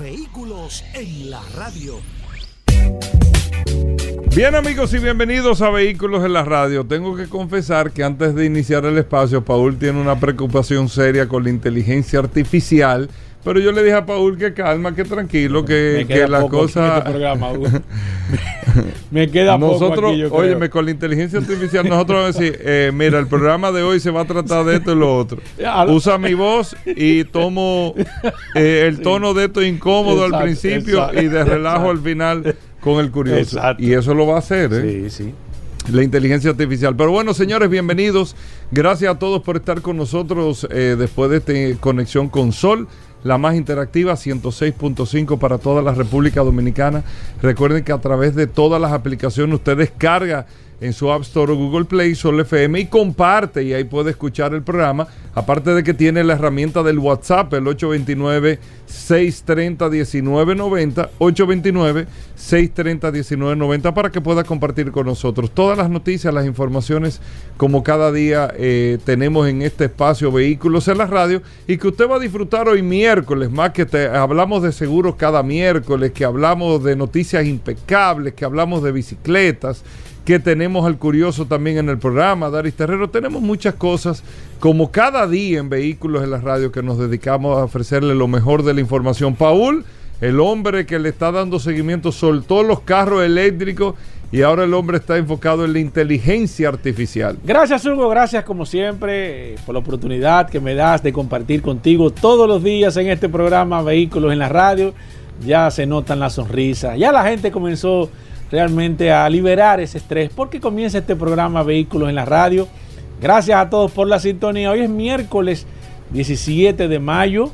Vehículos en la radio. Bien amigos y bienvenidos a Vehículos en la Radio. Tengo que confesar que antes de iniciar el espacio, Paul tiene una preocupación seria con la inteligencia artificial. Pero yo le dije a Paul que calma, que tranquilo, que, que la cosa. Este me queda nosotros, poco. óyeme, con la inteligencia artificial, nosotros vamos a decir: eh, mira, el programa de hoy se va a tratar de esto y lo otro. Usa mi voz y tomo eh, el tono de esto incómodo al principio y de relajo al final con el curioso. Y eso lo va a hacer, ¿eh? Sí, sí. La inteligencia artificial. Pero bueno, señores, bienvenidos. Gracias a todos por estar con nosotros eh, después de esta conexión con Sol la más interactiva, 106.5 para toda la República Dominicana. Recuerden que a través de todas las aplicaciones usted descarga en su App Store o Google Play Sol FM y comparte y ahí puede escuchar el programa. Aparte de que tiene la herramienta del WhatsApp, el 829-630-1990, 829-630-1990 para que pueda compartir con nosotros todas las noticias, las informaciones como cada día eh, tenemos en este espacio Vehículos en la Radio y que usted va a disfrutar hoy miércoles, más que te, hablamos de seguros cada miércoles, que hablamos de noticias impecables, que hablamos de bicicletas que tenemos al curioso también en el programa, Daris Terrero. Tenemos muchas cosas, como cada día en Vehículos en la Radio, que nos dedicamos a ofrecerle lo mejor de la información. Paul, el hombre que le está dando seguimiento, soltó los carros eléctricos y ahora el hombre está enfocado en la inteligencia artificial. Gracias Hugo, gracias como siempre por la oportunidad que me das de compartir contigo todos los días en este programa Vehículos en la Radio. Ya se notan las sonrisas, ya la gente comenzó realmente a liberar ese estrés porque comienza este programa Vehículos en la Radio. Gracias a todos por la sintonía. Hoy es miércoles 17 de mayo.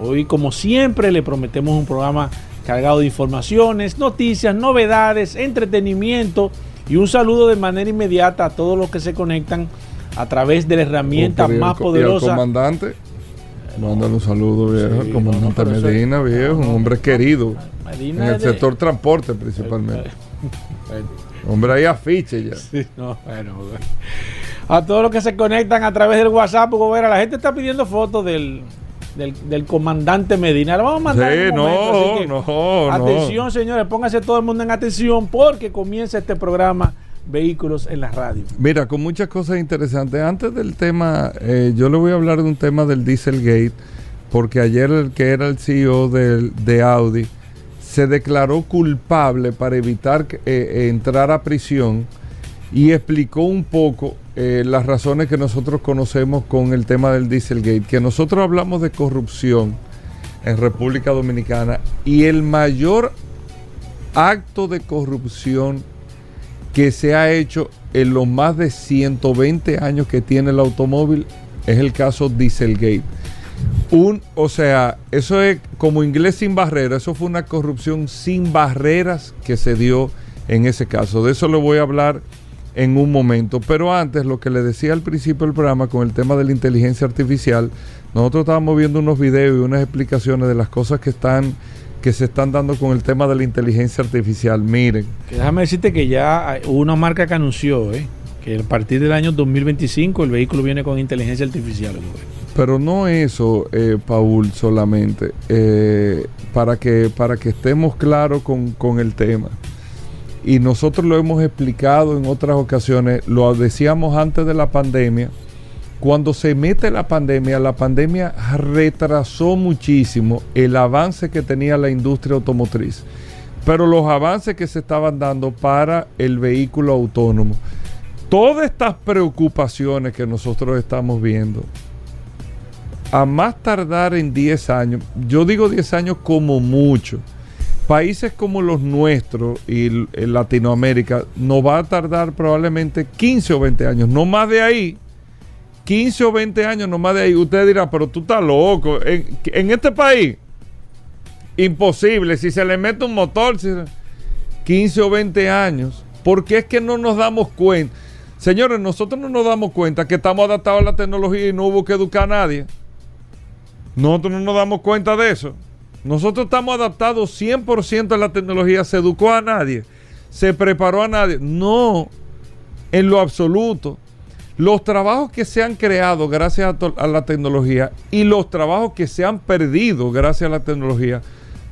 Hoy como siempre le prometemos un programa cargado de informaciones, noticias, novedades, entretenimiento y un saludo de manera inmediata a todos los que se conectan a través de la herramienta más poderosa. comandante, mándale un saludo, viejo. comandante Medina, viejo, un hombre querido. en el sector transporte principalmente. Hombre, hay afiche ya. A todos los que se conectan a través del WhatsApp, ver, la gente está pidiendo fotos del, del, comandante Medina. Vamos a mandar. Sí, no, no, Atención, señores, pónganse todo el mundo en atención porque comienza este programa Vehículos en la Radio. Mira, con muchas cosas interesantes. Antes del tema, eh, yo le voy a hablar de un tema del Dieselgate, porque ayer el que era el CEO de Audi se declaró culpable para evitar eh, eh, entrar a prisión y explicó un poco eh, las razones que nosotros conocemos con el tema del Dieselgate, que nosotros hablamos de corrupción en República Dominicana y el mayor acto de corrupción que se ha hecho en los más de 120 años que tiene el automóvil es el caso Dieselgate un, o sea, eso es como inglés sin barreras, eso fue una corrupción sin barreras que se dio en ese caso. De eso le voy a hablar en un momento. Pero antes, lo que le decía al principio del programa con el tema de la inteligencia artificial, nosotros estábamos viendo unos videos y unas explicaciones de las cosas que están que se están dando con el tema de la inteligencia artificial. Miren. déjame decirte que ya hubo una marca que anunció ¿eh? que a partir del año 2025 el vehículo viene con inteligencia artificial. Pero no eso, eh, Paul, solamente, eh, para, que, para que estemos claros con, con, el tema. Y nosotros lo hemos explicado en otras ocasiones, lo decíamos antes de la pandemia, cuando se mete la pandemia, la pandemia retrasó muchísimo el avance que tenía la industria automotriz, pero los avances que se estaban dando para el vehículo autónomo. Todas estas preocupaciones que nosotros estamos viendo, a más tardar en 10 años, yo digo 10 años como mucho, países como los nuestros y en Latinoamérica nos va a tardar probablemente 15 o 20 años, no más de ahí. 15 o 20 años, no más de ahí. Usted dirá, pero tú estás loco. En, este país, Imposible. Si se le mete un motor, 15 o 20 años. Porque es que no nos damos cuenta. Señores, nosotros no nos damos cuenta que estamos adaptados a la tecnología y no hubo que educar a nadie. Nosotros no nos damos cuenta de eso. Nosotros estamos adaptados 100% a la tecnología. ¿Se educó a nadie? ¿Se preparó a nadie? No, en lo absoluto. Los trabajos que se han creado gracias a, la tecnología y los trabajos que se han perdido gracias a la tecnología,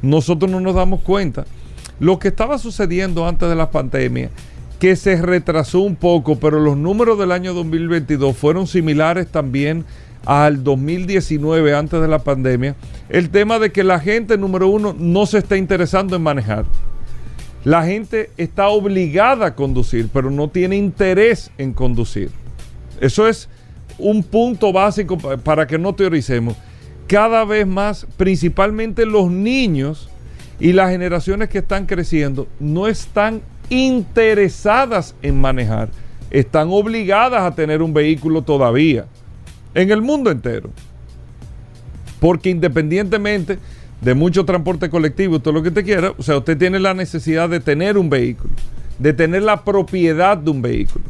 nosotros no nos damos cuenta. Lo que estaba sucediendo antes de la pandemia que se retrasó un poco, pero los números del año 2022 fueron similares también al 2019 antes de la pandemia. El tema de que la gente, número uno, no se está interesando en manejar. La gente está obligada a conducir, pero no tiene interés en conducir. Eso es un punto básico para que no teoricemos. Cada vez más, principalmente los niños y las generaciones que están creciendo, no están interesadas en manejar, están obligadas a tener un vehículo todavía, en el mundo entero. Porque independientemente de mucho transporte colectivo, todo lo que usted quiera, o sea, usted tiene la necesidad de tener un vehículo, de tener la propiedad de un vehículo.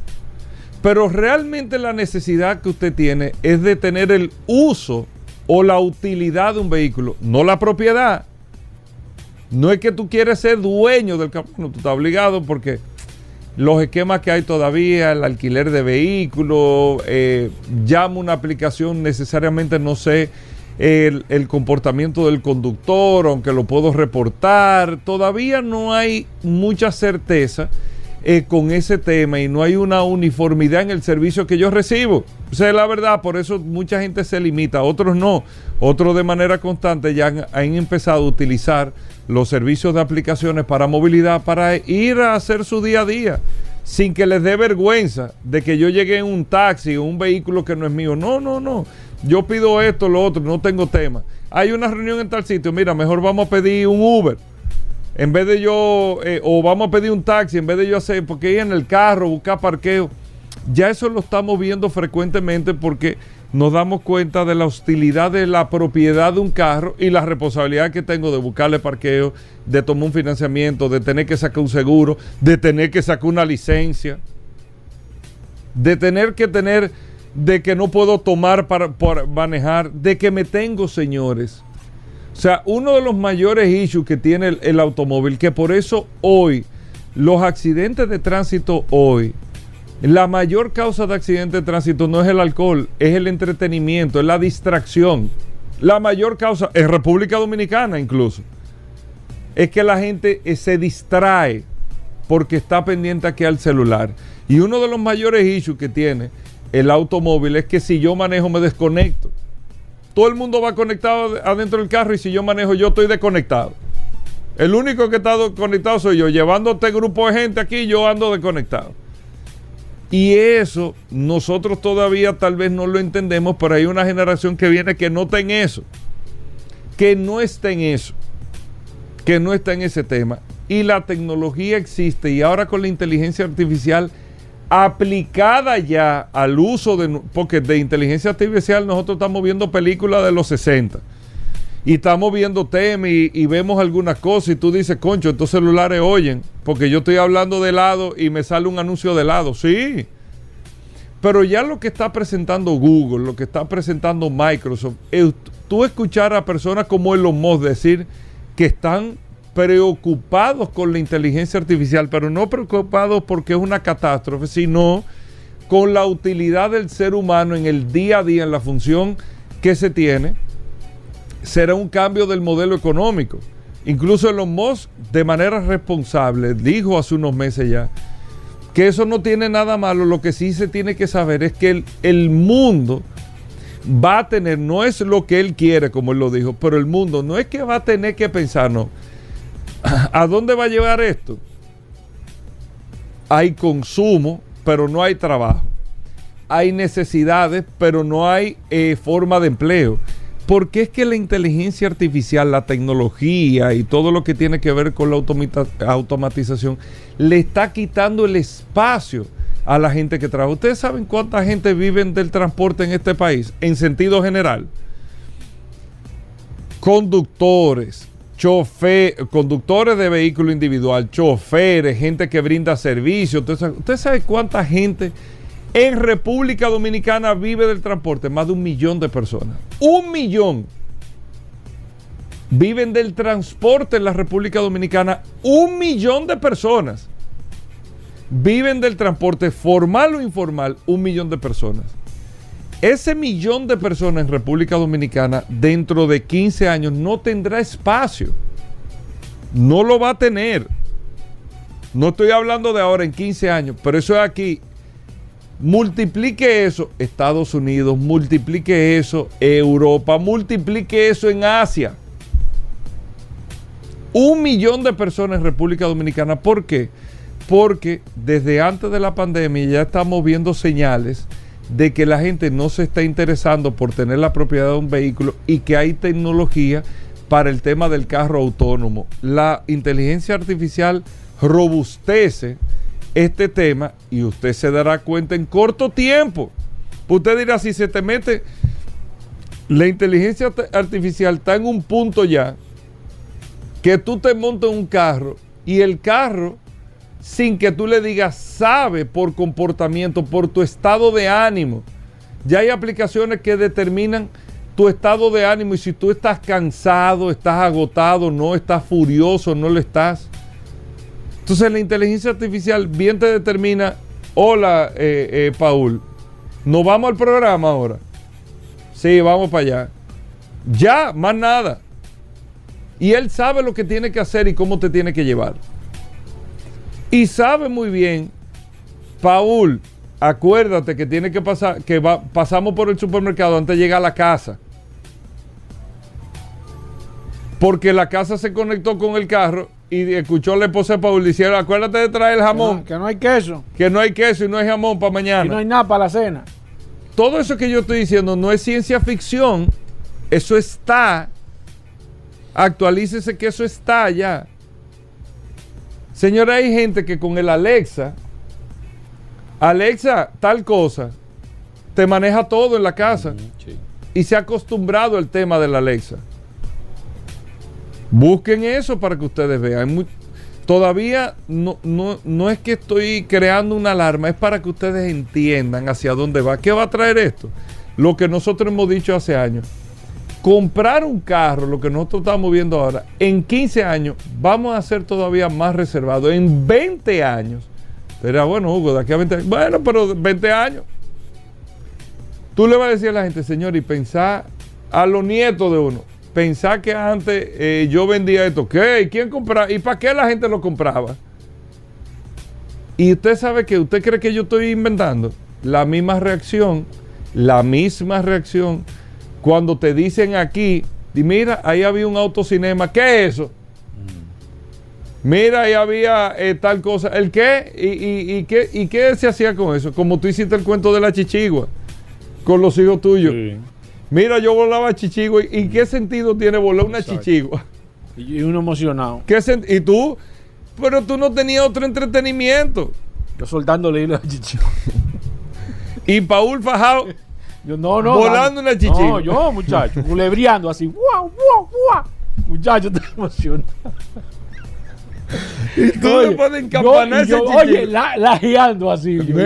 Pero realmente la necesidad que usted tiene es de tener el uso o la utilidad de un vehículo, no la propiedad. No es que tú quieres ser dueño del campo, no, tú estás obligado porque los esquemas que hay todavía, el alquiler de vehículos, eh, llamo una aplicación, necesariamente no sé el, comportamiento del conductor, aunque lo puedo reportar, todavía no hay mucha certeza eh, con ese tema y no hay una uniformidad en el servicio que yo recibo. O sea, la verdad, por eso mucha gente se limita, otros no, otros de manera constante ya han empezado a utilizar los servicios de aplicaciones para movilidad para ir a hacer su día a día sin que les dé vergüenza de que yo llegue en un taxi o un vehículo que no es mío. No, no, no. Yo pido esto, lo otro, no tengo tema. Hay una reunión en tal sitio, mira, mejor vamos a pedir un Uber. En vez de yo, eh, o vamos a pedir un taxi, en vez de yo hacer, porque ir en el carro, buscar parqueo. Ya eso lo estamos viendo frecuentemente porque nos damos cuenta de la hostilidad de la propiedad de un carro y la responsabilidad que tengo de buscarle parqueo, de tomar un financiamiento, de tener que sacar un seguro, de tener que sacar una licencia, de tener que tener, de que no puedo tomar para, manejar, de que me tengo, señores. O sea, uno de los mayores issues que tiene el automóvil, que por eso hoy, los accidentes de tránsito hoy, la mayor causa de accidente de tránsito no es el alcohol, es el entretenimiento, es la distracción. La mayor causa, en República Dominicana incluso, es que la gente eh, se distrae porque está pendiente aquí al celular. Y uno de los mayores issues que tiene el automóvil es que si yo manejo me desconecto. Todo el mundo va conectado adentro del carro y si yo manejo yo estoy desconectado. El único que está conectado soy yo. Llevando este grupo de gente aquí, yo ando desconectado. Y eso nosotros todavía tal vez no lo entendemos, pero hay una generación que viene que no está en eso, que no está en eso, que no está en ese tema. Y la tecnología existe y ahora con la inteligencia artificial aplicada ya al uso de, porque de inteligencia artificial nosotros estamos viendo películas de los 60 y estamos viendo temas y, vemos algunas cosas y tú dices, concho, estos celulares oyen, porque yo estoy hablando de lado y me sale un anuncio de lado, sí. Pero ya lo que está presentando Google, lo que está presentando Microsoft, es, tú escuchar a personas como Elon Musk decir que están preocupados con la inteligencia artificial, pero no preocupados porque es una catástrofe, sino con la utilidad del ser humano en el día a día, en la función que se tiene será un cambio del modelo económico. Incluso Elon Musk, de manera responsable, dijo hace unos meses ya que eso no tiene nada malo. Lo que sí se tiene que saber es que el, mundo va a tener, no es lo que él quiere, como él lo dijo, pero el mundo no es que va a tener que pensar, no. ¿A dónde va a llevar esto? Hay consumo, pero no hay trabajo. Hay necesidades, pero no hay eh, forma de empleo. Porque es que la inteligencia artificial, la tecnología y todo lo que tiene que ver con la automatización le está quitando el espacio a la gente que trabaja. ¿Ustedes saben cuánta gente vive del transporte en este país en sentido general? Conductores, chofer, conductores de vehículo individual, choferes, gente que brinda servicios. ¿Usted sabe, usted sabe cuánta gente en República Dominicana vive del transporte? Más de un millón de personas. Un millón viven del transporte en la República Dominicana. Un millón de personas viven del transporte formal o informal. Un millón de personas. Ese millón de personas en República Dominicana dentro de 15 años no tendrá espacio. No lo va a tener. No estoy hablando de ahora en 15 años, pero eso es aquí. Multiplique eso Estados Unidos, multiplique eso Europa, multiplique eso en Asia. Un millón de personas en República Dominicana. ¿Por qué? Porque desde antes de la pandemia ya estamos viendo señales de que la gente no se está interesando por tener la propiedad de un vehículo y que hay tecnología para el tema del carro autónomo. La inteligencia artificial robustece este tema y usted se dará cuenta en corto tiempo. Usted dirá, si se te mete, la inteligencia artificial está en un punto ya que tú te montas un carro y el carro sin que tú le digas, sabe por comportamiento, por tu estado de ánimo. Ya hay aplicaciones que determinan tu estado de ánimo y si tú estás cansado, estás agotado, no estás furioso, no lo estás. Entonces la inteligencia artificial bien te determina, hola eh, eh, Paul, ¿nos vamos al programa ahora? Sí, vamos para allá. Ya, más nada. Y él sabe lo que tiene que hacer y cómo te tiene que llevar. Y sabe muy bien, Paul, acuérdate que tiene que pasar, que va, pasamos por el supermercado antes de llegar a la casa. Porque la casa se conectó con el carro y escuchó a la esposa de Paul diciendo, acuérdate de traer el jamón. Que no, que no hay queso. Que no hay queso y no hay jamón para mañana. Y no hay nada para la cena. Todo eso que yo estoy diciendo no es ciencia ficción. Eso está. Actualícese que eso está ya. Señora, hay gente que con el Alexa, Alexa, tal cosa, te maneja todo en la casa. Y se ha acostumbrado al tema del Alexa. Busquen eso para que ustedes vean. todavía no, no, no es que estoy creando una alarma, es para que ustedes entiendan hacia dónde va. ¿Qué va a traer esto? Lo que nosotros hemos dicho hace años comprar un carro, lo que nosotros estamos viendo ahora, en 15 años vamos a ser todavía más reservados. En 20 años, pero bueno, Hugo, de aquí a 20 años, bueno, pero 20 años. Tú le vas a decir a la gente, señor, y pensar a los nietos de uno, pensar que antes eh, yo vendía esto, ¿qué? ¿Quién compraba? ¿Y para qué la gente lo compraba? Y usted sabe que usted cree que yo estoy inventando la misma reacción, la misma reacción cuando te dicen aquí, y mira, ahí había un autocinema, ¿qué es eso? Mira, ahí había eh, tal cosa. ¿El qué? ¿Y, qué? ¿Y qué se hacía con eso? Como tú hiciste el cuento de la chichigua con los hijos tuyos. Mira, yo volaba chichigua. ¿Y qué sentido tiene volar una chichigua? Y uno emocionado. ¿Qué y tú? Pero tú no tenías otro entretenimiento. Yo soltándole la chichigua. y Paul Fajao yo, no, no. Volando una chichigua. No, yo, muchacho, culebriando así. ¡Guau, guau, guau! Muchacho, te emocionado. Y tú oye, le pones campanar ese Oye, la, lajeando así. Yo,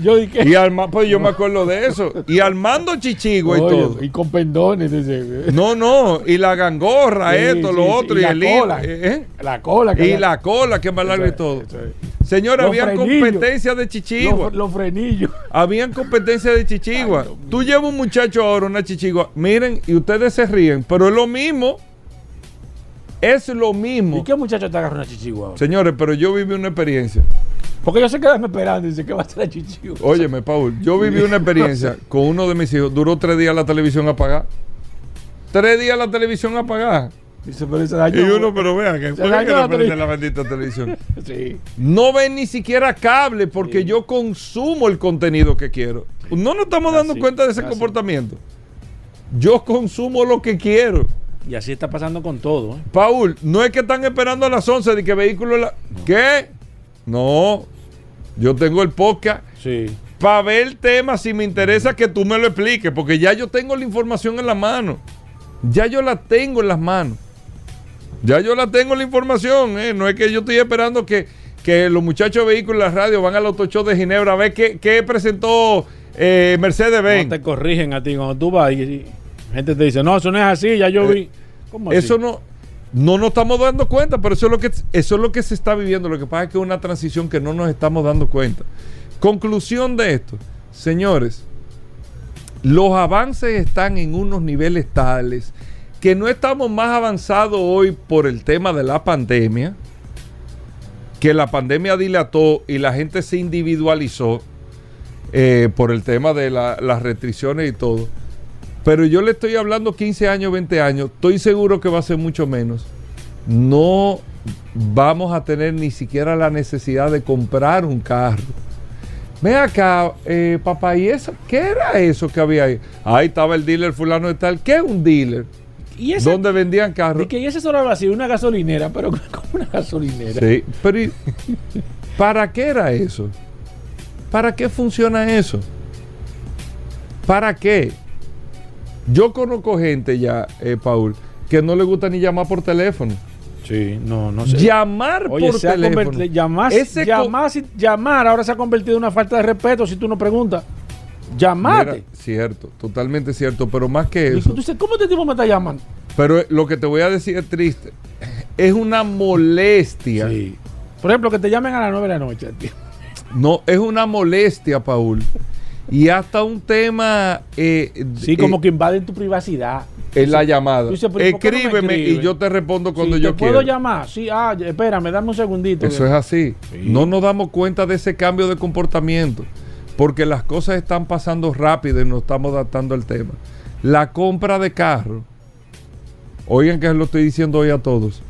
yo dije. Y arma, pues yo me acuerdo de eso. Y armando chichigua y todo. Y con pendones. Ese. No, no. Y la gangorra, esto, lo otro. Y, y el cola, ¿eh? La cola. Que y la, la cola, que más larga y todo. Señora, habían competencia de chichigua. Los, frenillos. Habían competencia de chichigua. Tú llevas un muchacho ahora, una chichigua. Miren, y ustedes se ríen, pero es lo mismo. Es lo mismo. ¿Y qué muchacho te agarra una chichigua? Señores, pero yo viví una experiencia. Porque yo se quedan esperando y dice que va a ser la chichigua. Óyeme, Paul, yo viví una experiencia con uno de mis hijos. Duró tres días la televisión apagada. Tres días la televisión apagada. Dice, pero se dañó. Y uno, pero vean, que ¿por qué no aparece la bendita televisión? sí. No ven ni siquiera cable porque yo consumo el contenido que quiero. No nos estamos dando cuenta de ese comportamiento. Yo consumo lo que quiero. Y así está pasando con todo. ¿eh? Paul, no es que están esperando a las 11 de que vehículo... La... ¿Qué? No. Yo tengo el podcast. Sí. Para ver el tema, si me interesa que tú me lo expliques, porque ya yo tengo la información en la mano. Ya yo la tengo en las manos. Ya yo la tengo la información, ¿eh? no es que yo estoy esperando que, que los muchachos de vehículos de la radio van al auto show de Ginebra a ver qué, qué presentó eh, Mercedes Benz. No te corrigen a ti cuando tú vas y, y gente te dice, no, eso no es así, ya yo Eh, vi. ¿Cómo así? Eso no, no nos estamos dando cuenta, pero eso es lo que eso es lo que se está viviendo. Lo que pasa es que es una transición que no nos estamos dando cuenta. Conclusión de esto, señores, los avances están en unos niveles tales que no estamos más avanzados hoy por el tema de la pandemia, que la pandemia dilató y la gente se individualizó eh, por el tema de la- las restricciones y todo. Pero yo le estoy hablando 15 años, 20 años, estoy seguro que va a ser mucho menos. No vamos a tener ni siquiera la necesidad de comprar un carro. Ven acá, eh, papá, ¿y eso? ¿Qué era eso que había ahí? Ahí estaba el dealer fulano de tal. ¿Qué es un dealer? y ese, ¿Dónde vendían y carros? que y ese solo habla así, una gasolinera, pero como una gasolinera. Sí, pero ¿y ¿para qué era eso? ¿Para qué funciona eso? ¿Para qué? Yo conozco gente ya, eh, Paul, que no le gusta ni llamar por teléfono. Sí, no, no sé. Llamar Oye, por teléfono. Ese co- llamar, ahora se ha convertido en una falta de respeto si tú no preguntas. Llamate. Mira, cierto, totalmente cierto, pero más que eso. ¿cómo este tipo me está llamando? Pero eh, lo que te voy a decir es triste. Es una molestia. Sí. Por ejemplo, que te llamen a las 9 de la noche. tío. No, es una molestia, Paul. Y hasta un tema. eh, Sí, eh, como que invaden tu privacidad. en la llamada. Tú dices, pero ¿y por qué no me Escríbeme y yo te respondo cuando Sí, yo ¿te puedo llamar? Sí, ah, espérame, dame un segundito. Eso es así. Sí. No nos damos cuenta de ese cambio de comportamiento. Porque las cosas están pasando rápido y nos estamos adaptando al tema. La compra de carro, oigan que lo estoy diciendo hoy a todos,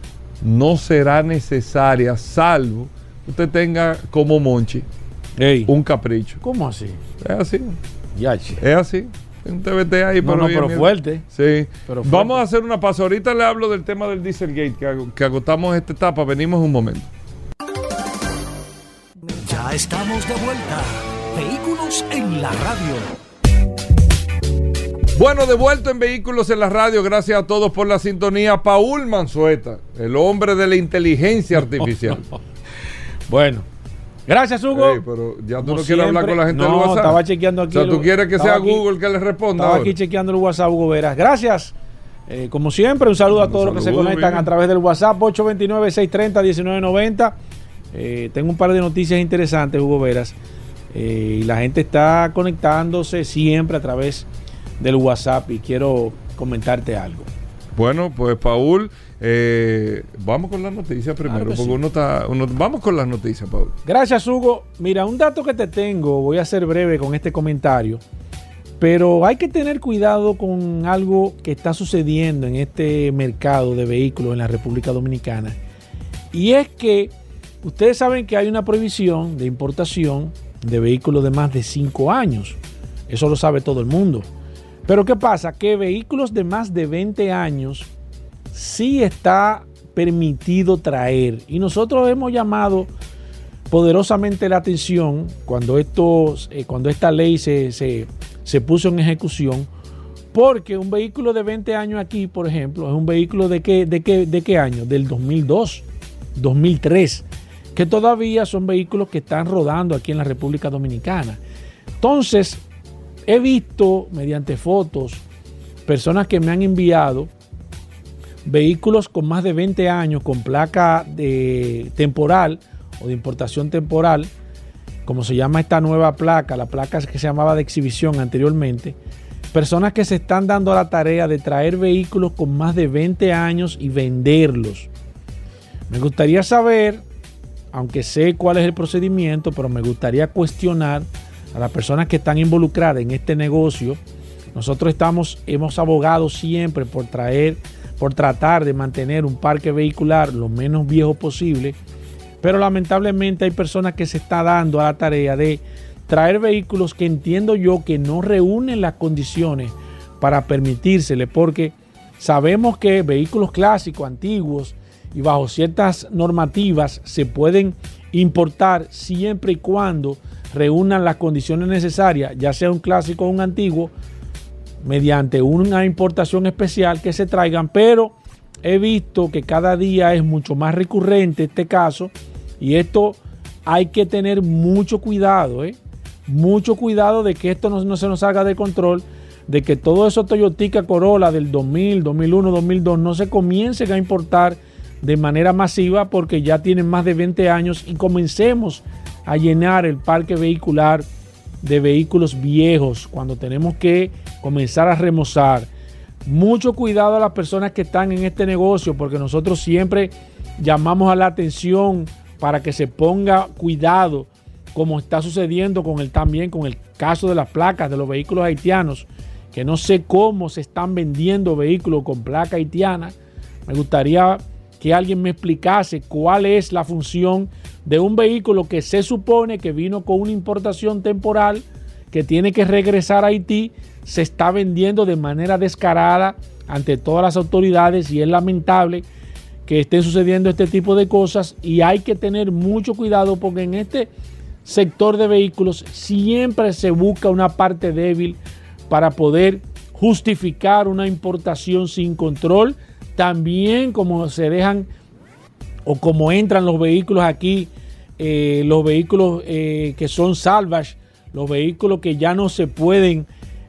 no será necesaria salvo que usted tenga como Monchi Ey, un capricho. ¿Cómo así? Es así, Ya, che. es así. Un TBT ahí, No, no, bien, pero fuerte. Sí. Pero Vamos a hacer una pausa. Ahorita le hablo del tema del Dieselgate, que, ag- que agotamos esta etapa. Venimos un momento. Ya estamos de vuelta. Vehículos en la radio. Bueno, de vuelta en Vehículos en la Radio. Gracias a todos por la sintonía. Paul Manzueta, el hombre de la inteligencia artificial. Bueno. Gracias, Hugo. Ey, pero ya tú no quieres hablar con la gente No, del WhatsApp. estaba chequeando aquí O sea, tú el- quieres que sea aquí- Google que le responda. Estaba ahora? aquí chequeando el WhatsApp, Hugo Veras. Gracias. Eh, como siempre, un saludo a todos los que se conectan bien. a través del WhatsApp 829-630-1990. Eh, tengo un par de noticias interesantes, Hugo Veras. Eh, y la gente está conectándose siempre a través del WhatsApp y quiero comentarte algo. Bueno, pues Paul, eh, vamos con las noticias primero, Claro que porque sí. uno está, uno- vamos con las noticias, Paul. Gracias, Hugo. Mira, un dato que te tengo, voy a ser breve con este comentario, pero hay que tener cuidado con algo que está sucediendo en este mercado de vehículos en la República Dominicana. Y es que ustedes saben que hay una prohibición de importación de vehículos de más de 5 años. Eso lo sabe todo el mundo. Pero ¿qué pasa? Que vehículos de más de 20 años sí está permitido traer. Y nosotros hemos llamado poderosamente la atención cuando, estos, eh, cuando esta ley se, se- se puso en ejecución, porque un vehículo de 20 años aquí, por ejemplo, es un vehículo de qué, de qué, de qué año? Del 2002, 2003, que todavía son vehículos que están rodando aquí en la República Dominicana. Entonces, he visto mediante fotos personas que me han enviado vehículos con más de 20 años con placa de temporal o de importación temporal, como se llama esta nueva placa, la placa que se llamaba de exhibición anteriormente, personas que se están dando a la tarea de traer vehículos con más de 20 años y venderlos. Me gustaría saber, aunque sé cuál es el procedimiento, pero me gustaría cuestionar a las personas que están involucradas en este negocio. Nosotros estamos, hemos abogado siempre por traer, por tratar de mantener un parque vehicular lo menos viejo posible, pero lamentablemente hay personas que se está dando a la tarea de traer vehículos que entiendo yo que no reúnen las condiciones para permitírsele, porque sabemos que vehículos clásicos, antiguos y bajo ciertas normativas se pueden importar siempre y cuando reúnan las condiciones necesarias, ya sea un clásico o un antiguo, mediante una importación especial que se traigan, pero he visto que cada día es mucho más recurrente este caso y esto hay que tener mucho cuidado, ¿eh? mucho cuidado de que esto no, no se nos salga de control, de que todo eso Toyotica Corolla del 2000, 2001, 2002 no se comiencen a importar de manera masiva porque ya tienen más de 20 años y comencemos a llenar el parque vehicular de vehículos viejos cuando tenemos que comenzar a remozar. Mucho cuidado a las personas que están en este negocio porque nosotros siempre llamamos a la atención para que se ponga cuidado como está sucediendo con el también con el caso de las placas de los vehículos haitianos, que no sé cómo se están vendiendo vehículos con placa haitiana. Me gustaría que alguien me explicase cuál es la función de un vehículo que se supone que vino con una importación temporal, que tiene que regresar a Haití, se está vendiendo de manera descarada ante todas las autoridades y es lamentable que estén sucediendo este tipo de cosas y hay que tener mucho cuidado porque en este sector de vehículos siempre se busca una parte débil para poder justificar una importación sin control también como se dejan o como entran los vehículos aquí, eh, los vehículos eh, que son salvage, los vehículos que ya no se pueden,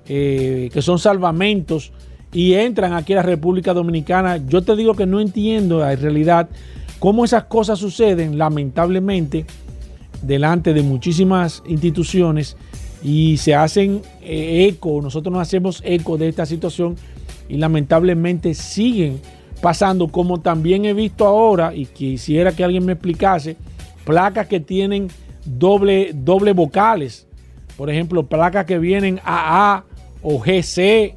eh, que son salvamentos y entran aquí a la República Dominicana. Yo te digo que no entiendo en realidad cómo esas cosas suceden, lamentablemente, delante de muchísimas instituciones y se hacen eco, nosotros nos hacemos eco de esta situación y lamentablemente siguen pasando, como también he visto ahora, y quisiera que alguien me explicase, placas que tienen doble, doble vocales. Por ejemplo, placas que vienen AA o GC,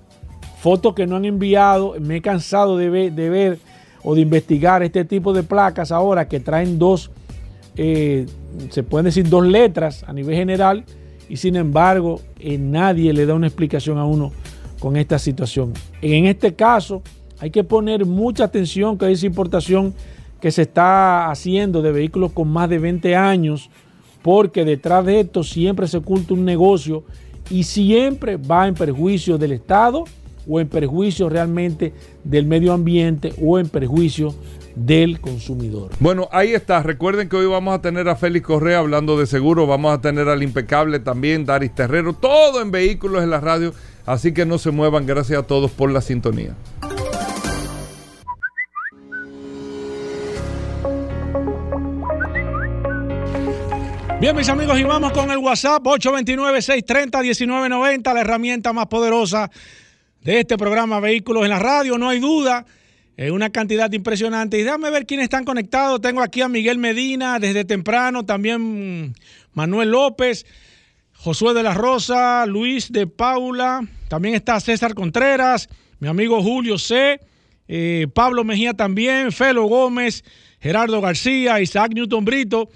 fotos que no han enviado. Me he cansado de ver, de ver o de investigar este tipo de placas ahora que traen dos, eh, se pueden decir dos letras a nivel general, y sin embargo, eh, nadie le da una explicación a uno con esta situación. En este caso, hay que poner mucha atención que esa importación que se está haciendo de vehículos con más de 20 años, porque detrás de esto siempre se oculta un negocio y siempre va en perjuicio del Estado o en perjuicio realmente del medio ambiente o en perjuicio del consumidor. Bueno, ahí está. Recuerden que hoy vamos a tener a Félix Correa hablando de seguro, vamos a tener al impecable también, Daris Terrero, todo en vehículos en la radio. Así que no se muevan, gracias a todos por la sintonía. Bien, mis amigos, y vamos con el WhatsApp 829-630-1990, la herramienta más poderosa de este programa Vehículos en la Radio. No hay duda, es una cantidad impresionante. Y déjame ver quiénes están conectados. Tengo aquí a Miguel Medina desde temprano, también Manuel López. Josué de la Rosa, Luis de Paula, también está César Contreras, mi amigo Julio C., eh, Pablo Mejía también, Felo Gómez, Gerardo García, Isaac Newton Brito.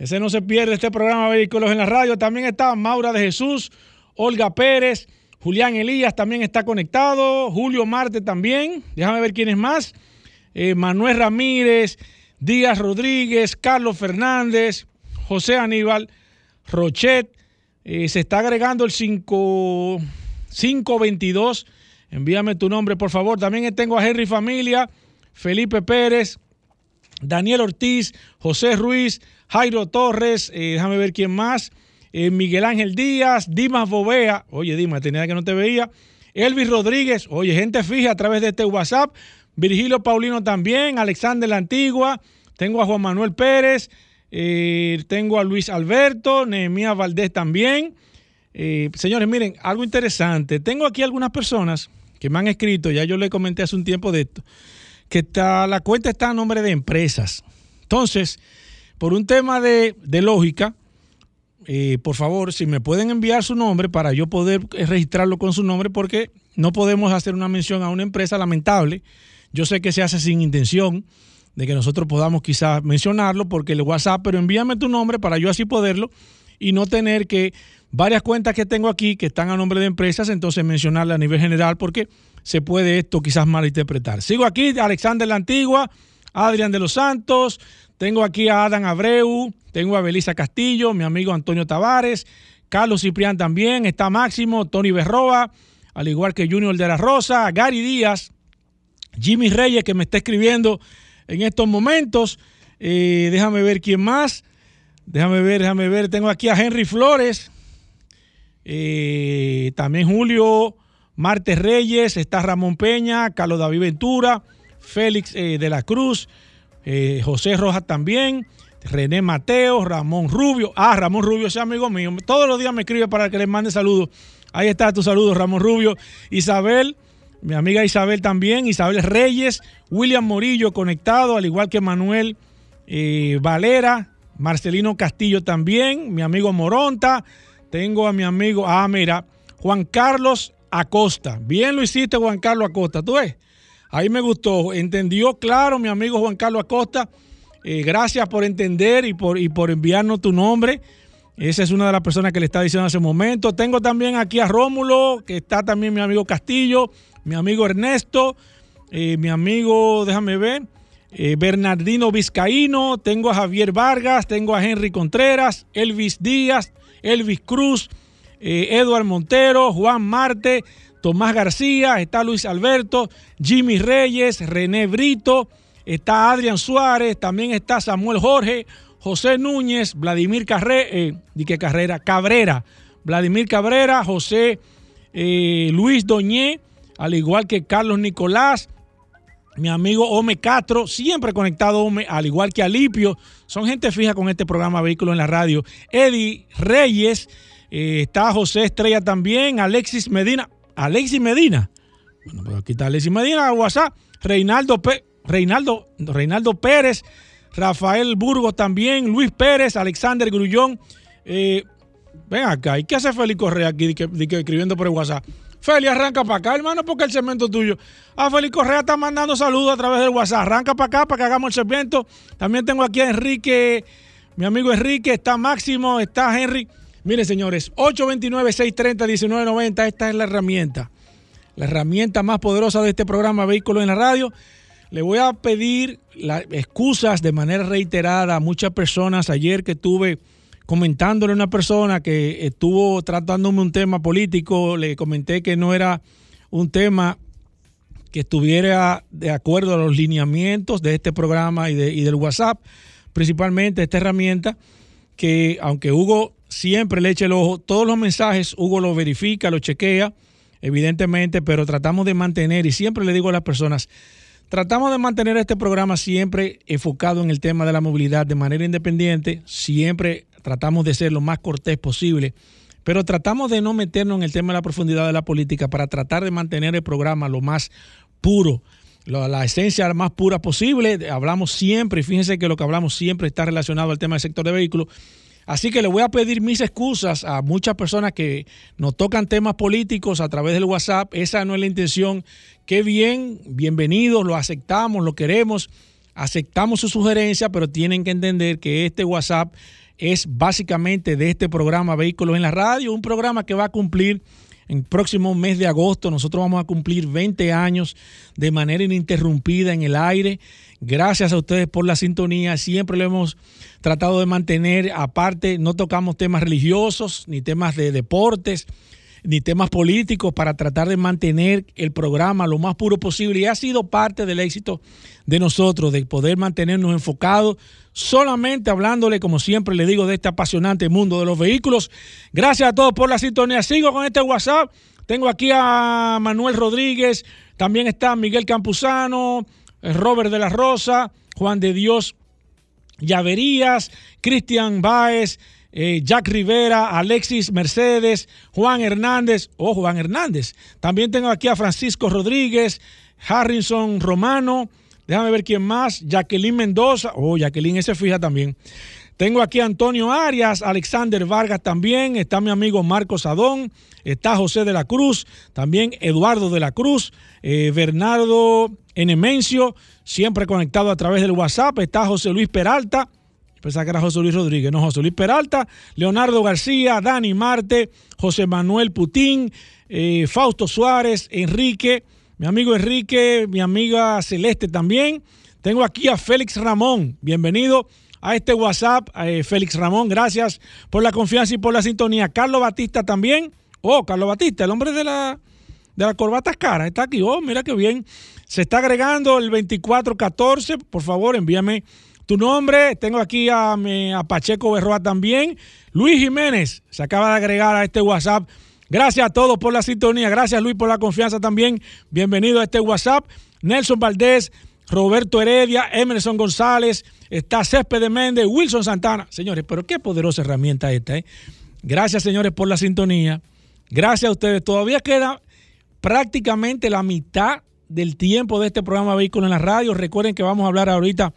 Ese no se pierde este programa Vehículos en la Radio. También está Maura de Jesús, Olga Pérez, Julián Elías también está conectado, Julio Marte también. Déjame ver quién es más. Eh, Manuel Ramírez, Díaz Rodríguez, Carlos Fernández, José Aníbal, Rochet. Eh, se está agregando el 522. Envíame tu nombre, por favor. También tengo a Henry Familia, Felipe Pérez, Daniel Ortiz, José Ruiz, Jairo Torres, eh, déjame ver quién más. Eh, Miguel Ángel Díaz, Dimas Bovea. Oye, Dimas, tenía que no te veía. Elvis Rodríguez, oye, gente fija a través de este WhatsApp. Virgilio Paulino también, Alexander La Antigua. Tengo a Juan Manuel Pérez, eh, tengo a Luis Alberto, Nehemías Valdés también. Señores, miren, algo interesante. Tengo aquí algunas personas que me han escrito, ya yo le comenté hace un tiempo de esto, que la cuenta está a nombre de empresas. Entonces, por un tema de, lógica, eh, por favor, si me pueden enviar su nombre para yo poder registrarlo con su nombre, porque no podemos hacer una mención a una empresa lamentable. Yo sé que se hace sin intención, de que nosotros podamos quizás mencionarlo porque el WhatsApp, pero envíame tu nombre para yo así poderlo y no tener que varias cuentas que tengo aquí que están a nombre de empresas, entonces mencionarla a nivel general porque se puede esto quizás malinterpretar. Sigo aquí, Alexander la Antigua, Adrián de los Santos, tengo aquí a Adam Abreu, tengo a Belisa Castillo, mi amigo Antonio Tavares, Carlos Ciprián también, está Máximo, Tony Berroa, al igual que Junior de la Rosa, Gary Díaz, Jimmy Reyes, que me está escribiendo en estos momentos. Eh, déjame ver quién más. Déjame ver, déjame ver. Tengo aquí a Henry Flores. Eh, también Julio Martes Reyes. Está Ramón Peña, Carlos David Ventura, Félix eh, de la Cruz, José Rojas también. René Mateo, Ramón Rubio. Ah, Ramón Rubio, ese amigo mío. Todos los días me escribe para que le mande saludos. Ahí está tu saludo, Ramón Rubio. Isabel, mi amiga Isabel también. Isabel Reyes, William Morillo conectado, al igual que Manuel eh, Valera, Marcelino Castillo también, mi amigo Moronta. Tengo a mi amigo, ah, mira, Juan Carlos Acosta. Bien lo hiciste, Juan Carlos Acosta. ¿Tú ves? Ahí me gustó. Entendió claro mi amigo Juan Carlos Acosta eh, gracias por entender y por, y por enviarnos tu nombre. Esa es una de las personas que le está diciendo hace un momento. Tengo también aquí a Rómulo, que está también mi amigo Castillo, mi amigo Ernesto, eh, mi amigo, déjame ver, eh, Bernardino Vizcaíno, tengo a Javier Vargas, tengo a Henry Contreras, Elvis Díaz, Elvis Cruz, Eduard Montero, Juan Marte, Tomás García, está Luis Alberto, Jimmy Reyes, René Brito, está Adrián Suárez, también está Samuel Jorge, José Núñez, Vladimir Carrera, eh, qué Carrera? Cabrera, Vladimir Cabrera, José eh, Luis Doñé, al igual que Carlos Nicolás, mi amigo Ome Castro, siempre conectado Ome, al igual que Alipio, son gente fija con este programa Vehículos en la Radio. Eddie Reyes, eh, está José Estrella también, Alexis Medina, Alexis Medina, bueno, pues aquí está Alexis Medina, WhatsApp, Reinaldo P. Reinaldo, Reinaldo Pérez, Rafael Burgos también, Luis Pérez, Alexander Grullón. Eh, ven acá, ¿y qué hace Félix Correa aquí escribiendo por el WhatsApp? Félix, arranca para acá, hermano, porque el cemento tuyo. Ah, Félix Correa está mandando saludos a través del WhatsApp. Arranca para acá para que hagamos el cemento. También tengo aquí a Enrique, mi amigo Enrique, está Máximo, está Henry. Miren, señores, 829-630-1990, esta es la herramienta. La herramienta más poderosa de este programa Vehículos en la Radio. Le voy a pedir las excusas de manera reiterada a muchas personas. Ayer que estuve comentándole a una persona que estuvo tratándome un tema político, le comenté que no era un tema que estuviera de acuerdo a los lineamientos de este programa y, y del WhatsApp, principalmente esta herramienta, que aunque Hugo siempre le eche el ojo, todos los mensajes Hugo lo verifica, lo chequea, evidentemente, pero tratamos de mantener, y siempre le digo a las personas, Tratamos de mantener este programa siempre enfocado en el tema de la movilidad de manera independiente, siempre tratamos de ser lo más cortés posible, pero tratamos de no meternos en el tema de la profundidad de la política para tratar de mantener el programa lo más puro, la, esencia más pura posible. Hablamos siempre, fíjense que lo que hablamos siempre está relacionado al tema del sector de vehículos. Así que le voy a pedir mis excusas a muchas personas que nos tocan temas políticos a través del WhatsApp. Esa no es la intención. Qué bien, bienvenidos, lo aceptamos, lo queremos, aceptamos su sugerencia, pero tienen que entender que este WhatsApp es básicamente de este programa Vehículos en la Radio, un programa que va a cumplir en el próximo mes de agosto. Nosotros vamos a cumplir 20 años de manera ininterrumpida en el aire. Gracias a ustedes por la sintonía. Siempre lo hemos tratado de mantener aparte. No tocamos temas religiosos ni temas de deportes ni temas políticos para tratar de mantener el programa lo más puro posible y ha sido parte del éxito de nosotros, de poder mantenernos enfocados solamente hablándole, como siempre le digo, de este apasionante mundo de los vehículos. Gracias a todos por la sintonía. Sigo con este WhatsApp. Tengo aquí a Manuel Rodríguez, también está Miguel Campuzano, Robert de la Rosa, Juan de Dios Llaverías, Cristian Báez, eh, Jack Rivera, Alexis Mercedes, Juan Hernández, oh Juan Hernández. También tengo aquí a Francisco Rodríguez, Harrison Romano, déjame ver quién más, Jacqueline Mendoza, oh Jacqueline, ese fija también. Tengo aquí a Antonio Arias, Alexander Vargas también, está mi amigo Marcos Adón, está José de la Cruz, también Eduardo de la Cruz, eh, Bernardo Enemencio, siempre conectado a través del WhatsApp, está José Luis Peralta, pensaba que era José Luis Rodríguez, no, José Luis Peralta, Leonardo García, Dani Marte, José Manuel Putín, eh, Fausto Suárez, Enrique, mi amigo Enrique, mi amiga Celeste también. Tengo aquí a Félix Ramón, bienvenido a este WhatsApp. Eh, Félix Ramón, gracias por la confianza y por la sintonía. Carlos Batista también. Oh, Carlos Batista, el hombre de la de las corbatas caras. Está aquí. Oh, mira qué bien. Se está agregando el 2414. Por favor, envíame tu nombre. Tengo aquí a, Pacheco Berroa también. Luis Jiménez se acaba de agregar a este WhatsApp. Gracias a todos por la sintonía. Gracias Luis por la confianza también. Bienvenido a este WhatsApp. Nelson Valdés, Roberto Heredia, Emerson González, está Césped de Méndez, Wilson Santana. Señores, pero qué poderosa herramienta esta, ¿eh? Gracias, señores, por la sintonía. Gracias a ustedes. Todavía queda prácticamente la mitad del tiempo de este programa Vehículo en la Radio. Recuerden que vamos a hablar ahorita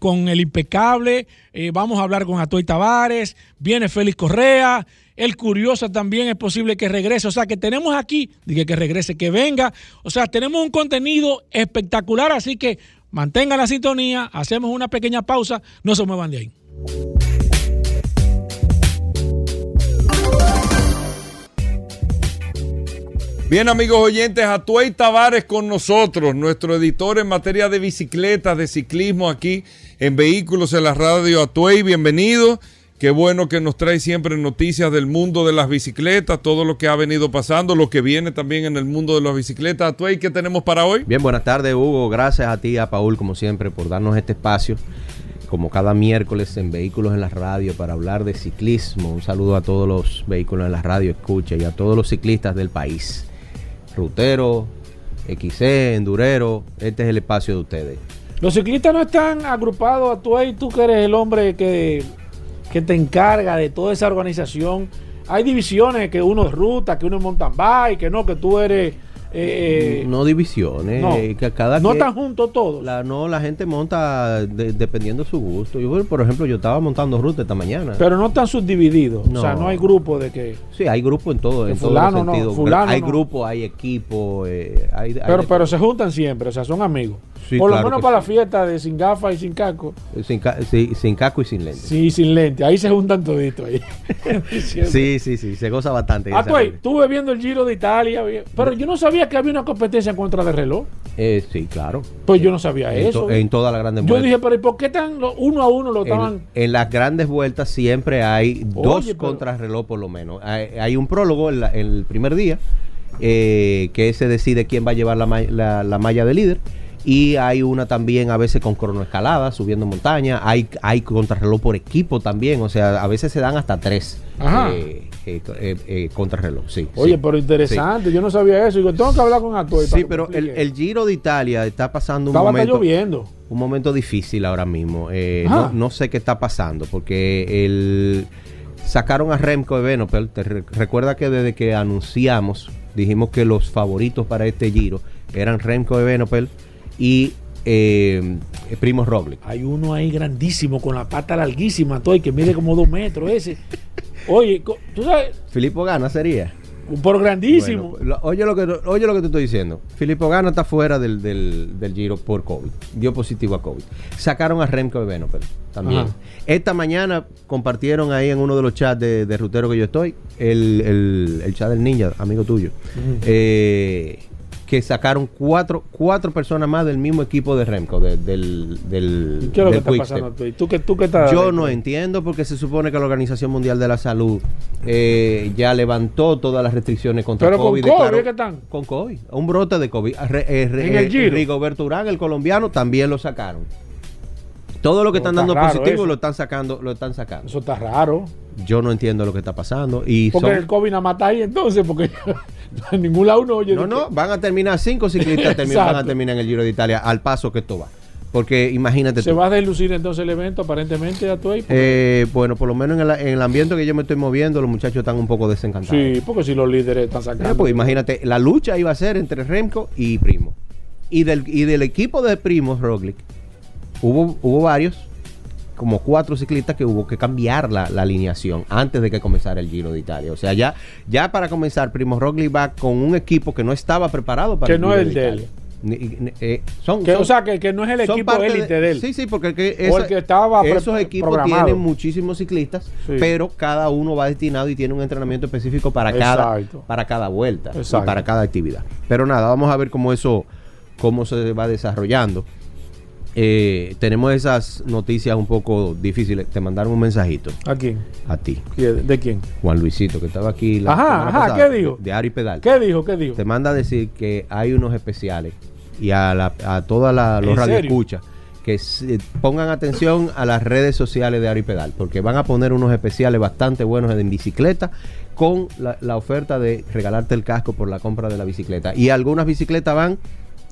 con el impecable, eh, vamos a hablar con Atoy Tavares, viene Félix Correa, el curioso también es posible que regrese, o sea que tenemos aquí, dije que regrese, que venga, o sea, tenemos un contenido espectacular, así que mantengan la sintonía, hacemos una pequeña pausa, no se muevan de ahí. Bien, amigos oyentes, Atuey Tavares con nosotros, nuestro editor en materia de bicicletas, de ciclismo aquí en Vehículos en la Radio Atuey. Bienvenido. Qué bueno que nos trae siempre noticias del mundo de las bicicletas, todo lo que ha venido pasando, lo que viene también en el mundo de las bicicletas. Atuey, ¿qué tenemos para hoy? Bien, buenas tardes, Hugo. Gracias a ti, a Paul, como siempre, por darnos este espacio, como cada miércoles en Vehículos en la Radio, para hablar de ciclismo. Un saludo a todos los vehículos en la radio, escucha, y a todos los ciclistas del país. Rutero, XC, Endurero, este es el espacio de ustedes. Los ciclistas no están agrupados a tú y tú que eres el hombre que, que te encarga de toda esa organización. Hay divisiones que uno es ruta, que uno es mountain bike, que no, que tú eres... eh, no divisiones, no. que cada no están juntos todos. la, no, la gente monta de- dependiendo de su gusto. Yo, por ejemplo, yo estaba montando ruta esta mañana. pero no están subdivididos. O sea, No. no hay grupo de que... Sí, hay grupo en todo, en no, sentidos. fulano hay no. grupo, hay equipo, eh, hay, Pero, pero todo. se juntan siempre, o sea, son amigos. Sí, Por lo menos para la sí. fiesta de sin gafas y sin casco. sin, ca- sí, sin casco y sin lente. Sí, Sí, sin lente. Ahí se juntan toditos. Ahí. Siempre. sí, sí, se goza bastante. Ah, gente. estuve viendo el Giro de Italia, pero yo no sabía que había una competencia en contra de reloj. Eh, sí, claro. Pues yo no sabía En, eso. en todas las grandes yo vueltas. dije, pero ¿y por qué tan uno a uno lo estaban? en las grandes vueltas siempre hay dos pero- contrarreloj por lo menos. Hay, hay un prólogo en, la- en el primer día eh, que se decide quién va a llevar la, la- la malla de líder. Y hay una también a veces con cronoescalada, subiendo montaña. Hay, hay contrarreloj por equipo también. O sea, a veces se dan hasta tres Ajá. eh, eh, eh, contrarreloj. Sí, Oye, sí. pero interesante, yo no sabía eso. Digo, tengo que hablar con Atoy. Sí, pero el, Giro de Italia está pasando un Estaba momento, lloviendo. un momento difícil ahora mismo. Eh, no, no sé qué está pasando porque el sacaron a Remco Evenepoel. Te re- recuerda que desde que anunciamos dijimos que los favoritos para este Giro eran Remco Evenepoel y eh, Primo Roglic. Hay uno ahí grandísimo con la pata larguísima, Atoy, que mide como dos metros ese. Oye, tú sabes, Filippo Gana sería. por grandísimo. Bueno, oye, lo que, oye lo que te estoy diciendo. Filippo Gana está fuera del, del, del Giro por COVID. Dio positivo a COVID. Sacaron a Remco Evenepoel también. Ajá. Esta mañana compartieron ahí en uno de los chats de, de Rutero que yo estoy, el, el, el chat del ninja, amigo tuyo, eh, que sacaron cuatro, cuatro personas más del mismo equipo de Remco, de- del, del, ¿Qué es lo que está pasando? ¿Tú que, tú que estás Yo no entiendo porque se supone que la Organización Mundial de la Salud eh, ya levantó todas las restricciones contra Pero con COVID. COVID, declaró- ¿es que están? Con COVID. Un brote de COVID. Re- eh, re- En el eh, Giro. Rigoberto Urán, el colombiano, también lo sacaron. Todo lo que Pero están está dando positivo eso. lo están sacando, lo están sacando. Eso está raro. Yo no entiendo lo que está pasando. Y Porque son- el COVID más está ahí entonces, porque en ningún lado uno oye. no, no, que- van a terminar cinco ciclistas termi- van a terminar en el Giro de Italia al paso que esto va. Porque imagínate Se tú. va a deslucir entonces el evento, aparentemente, Atoy. Eh, bueno, por lo menos en el, en el ambiente que yo me estoy moviendo, los muchachos están un poco desencantados. Sí, porque si los líderes están Eh, sacando. pues imagínate, la lucha iba a ser entre Remco y Primo. Y del, y del equipo de Primo, Roglic, hubo, hubo varios, como cuatro ciclistas que hubo que cambiar la, la alineación antes de que comenzara el Giro de Italia. O sea, ya, ya para comenzar, Primo Roglic va con un equipo que no estaba preparado para Que el no Giro es el de Italia. Ni- eh, son, Que, son- o sea, que, que no es el equipo élite de, él. Sí, sí, porque que esa- el que estaba esos equipos programado. tienen muchísimos ciclistas, Sí. pero cada uno va destinado y tiene un entrenamiento específico para cada para cada vuelta y Exacto. para cada actividad. Pero nada, vamos a ver cómo eso cómo se va desarrollando. Eh, tenemos esas noticias un poco difíciles. Te mandaron un mensajito ¿A quién? a ti, ¿Quién? ¿De quién? Juan Luisito, que estaba aquí la Ajá, ajá, pasada, ¿qué dijo? De Ari Pedal. ¿Qué dijo? ¿Qué dijo? Te manda a decir que hay unos especiales y a, la, a todos los radioescuchas que se- pongan atención a las redes sociales de Ari Pedal, porque van a poner unos especiales bastante buenos en bicicleta con la, la oferta de regalarte el casco por la compra de la bicicleta. Y algunas bicicletas van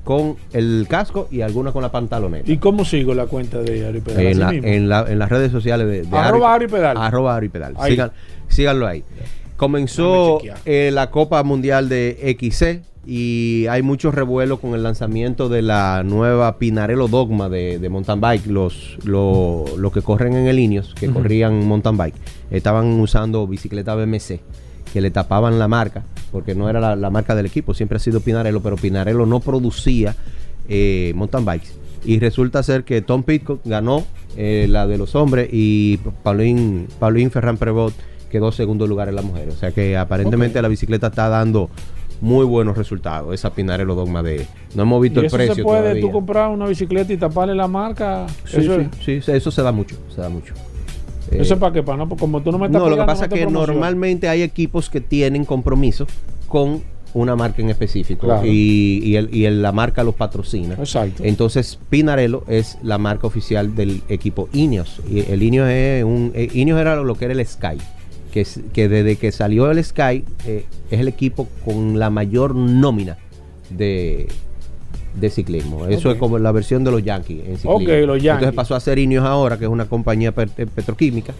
con el casco y algunas con la pantaloneta. ¿Y cómo sigo la cuenta de Ari Pedal? En, Así la- mismo. en, la- en las redes sociales de, de Arroba Ari Pedal. Arroba Ari Pedal. Ahí. Síganlo ahí. Comenzó eh, la Copa Mundial de XC y hay mucho revuelo con el lanzamiento de la nueva Pinarello Dogma de, de mountain bike. Los, lo- los que corren en el Ineos, que corrían mountain bike, estaban usando bicicleta BMC que le tapaban la marca, porque no era la, la marca del equipo, siempre ha sido Pinarello, pero Pinarello no producía eh, mountain bikes. Y resulta ser que Tom Pitcock ganó eh, la de los hombres y Pauline, Pauline Ferran Prevot quedó segundo lugar en la mujer. O sea que aparentemente la bicicleta está dando muy buenos resultados. Esa Pinarello Dogma de... No hemos visto ¿Y el eso precio se puede todavía. tú comprar una bicicleta y taparle la marca? Sí, eso, sí, sí, eso se da mucho, se da mucho. Eh, ¿Eso es para qué? Para no, como tú no me estás no, lo que pasa es no que normalmente hay equipos que tienen compromiso con una marca en específico Claro. y, y el- y el- la marca los patrocina. Exacto. Entonces Pinarello es la marca oficial del equipo Ineos. Y el Ineos es un eh, Ineos era lo que era el Sky, que, es- que desde que salió el Sky eh, es el equipo con la mayor nómina de de ciclismo. Eso es como la versión de los Yankees en ciclismo. Ok, los Yankees. Entonces pasó a ser Ineos ahora, que es una compañía pet- eh, petroquímica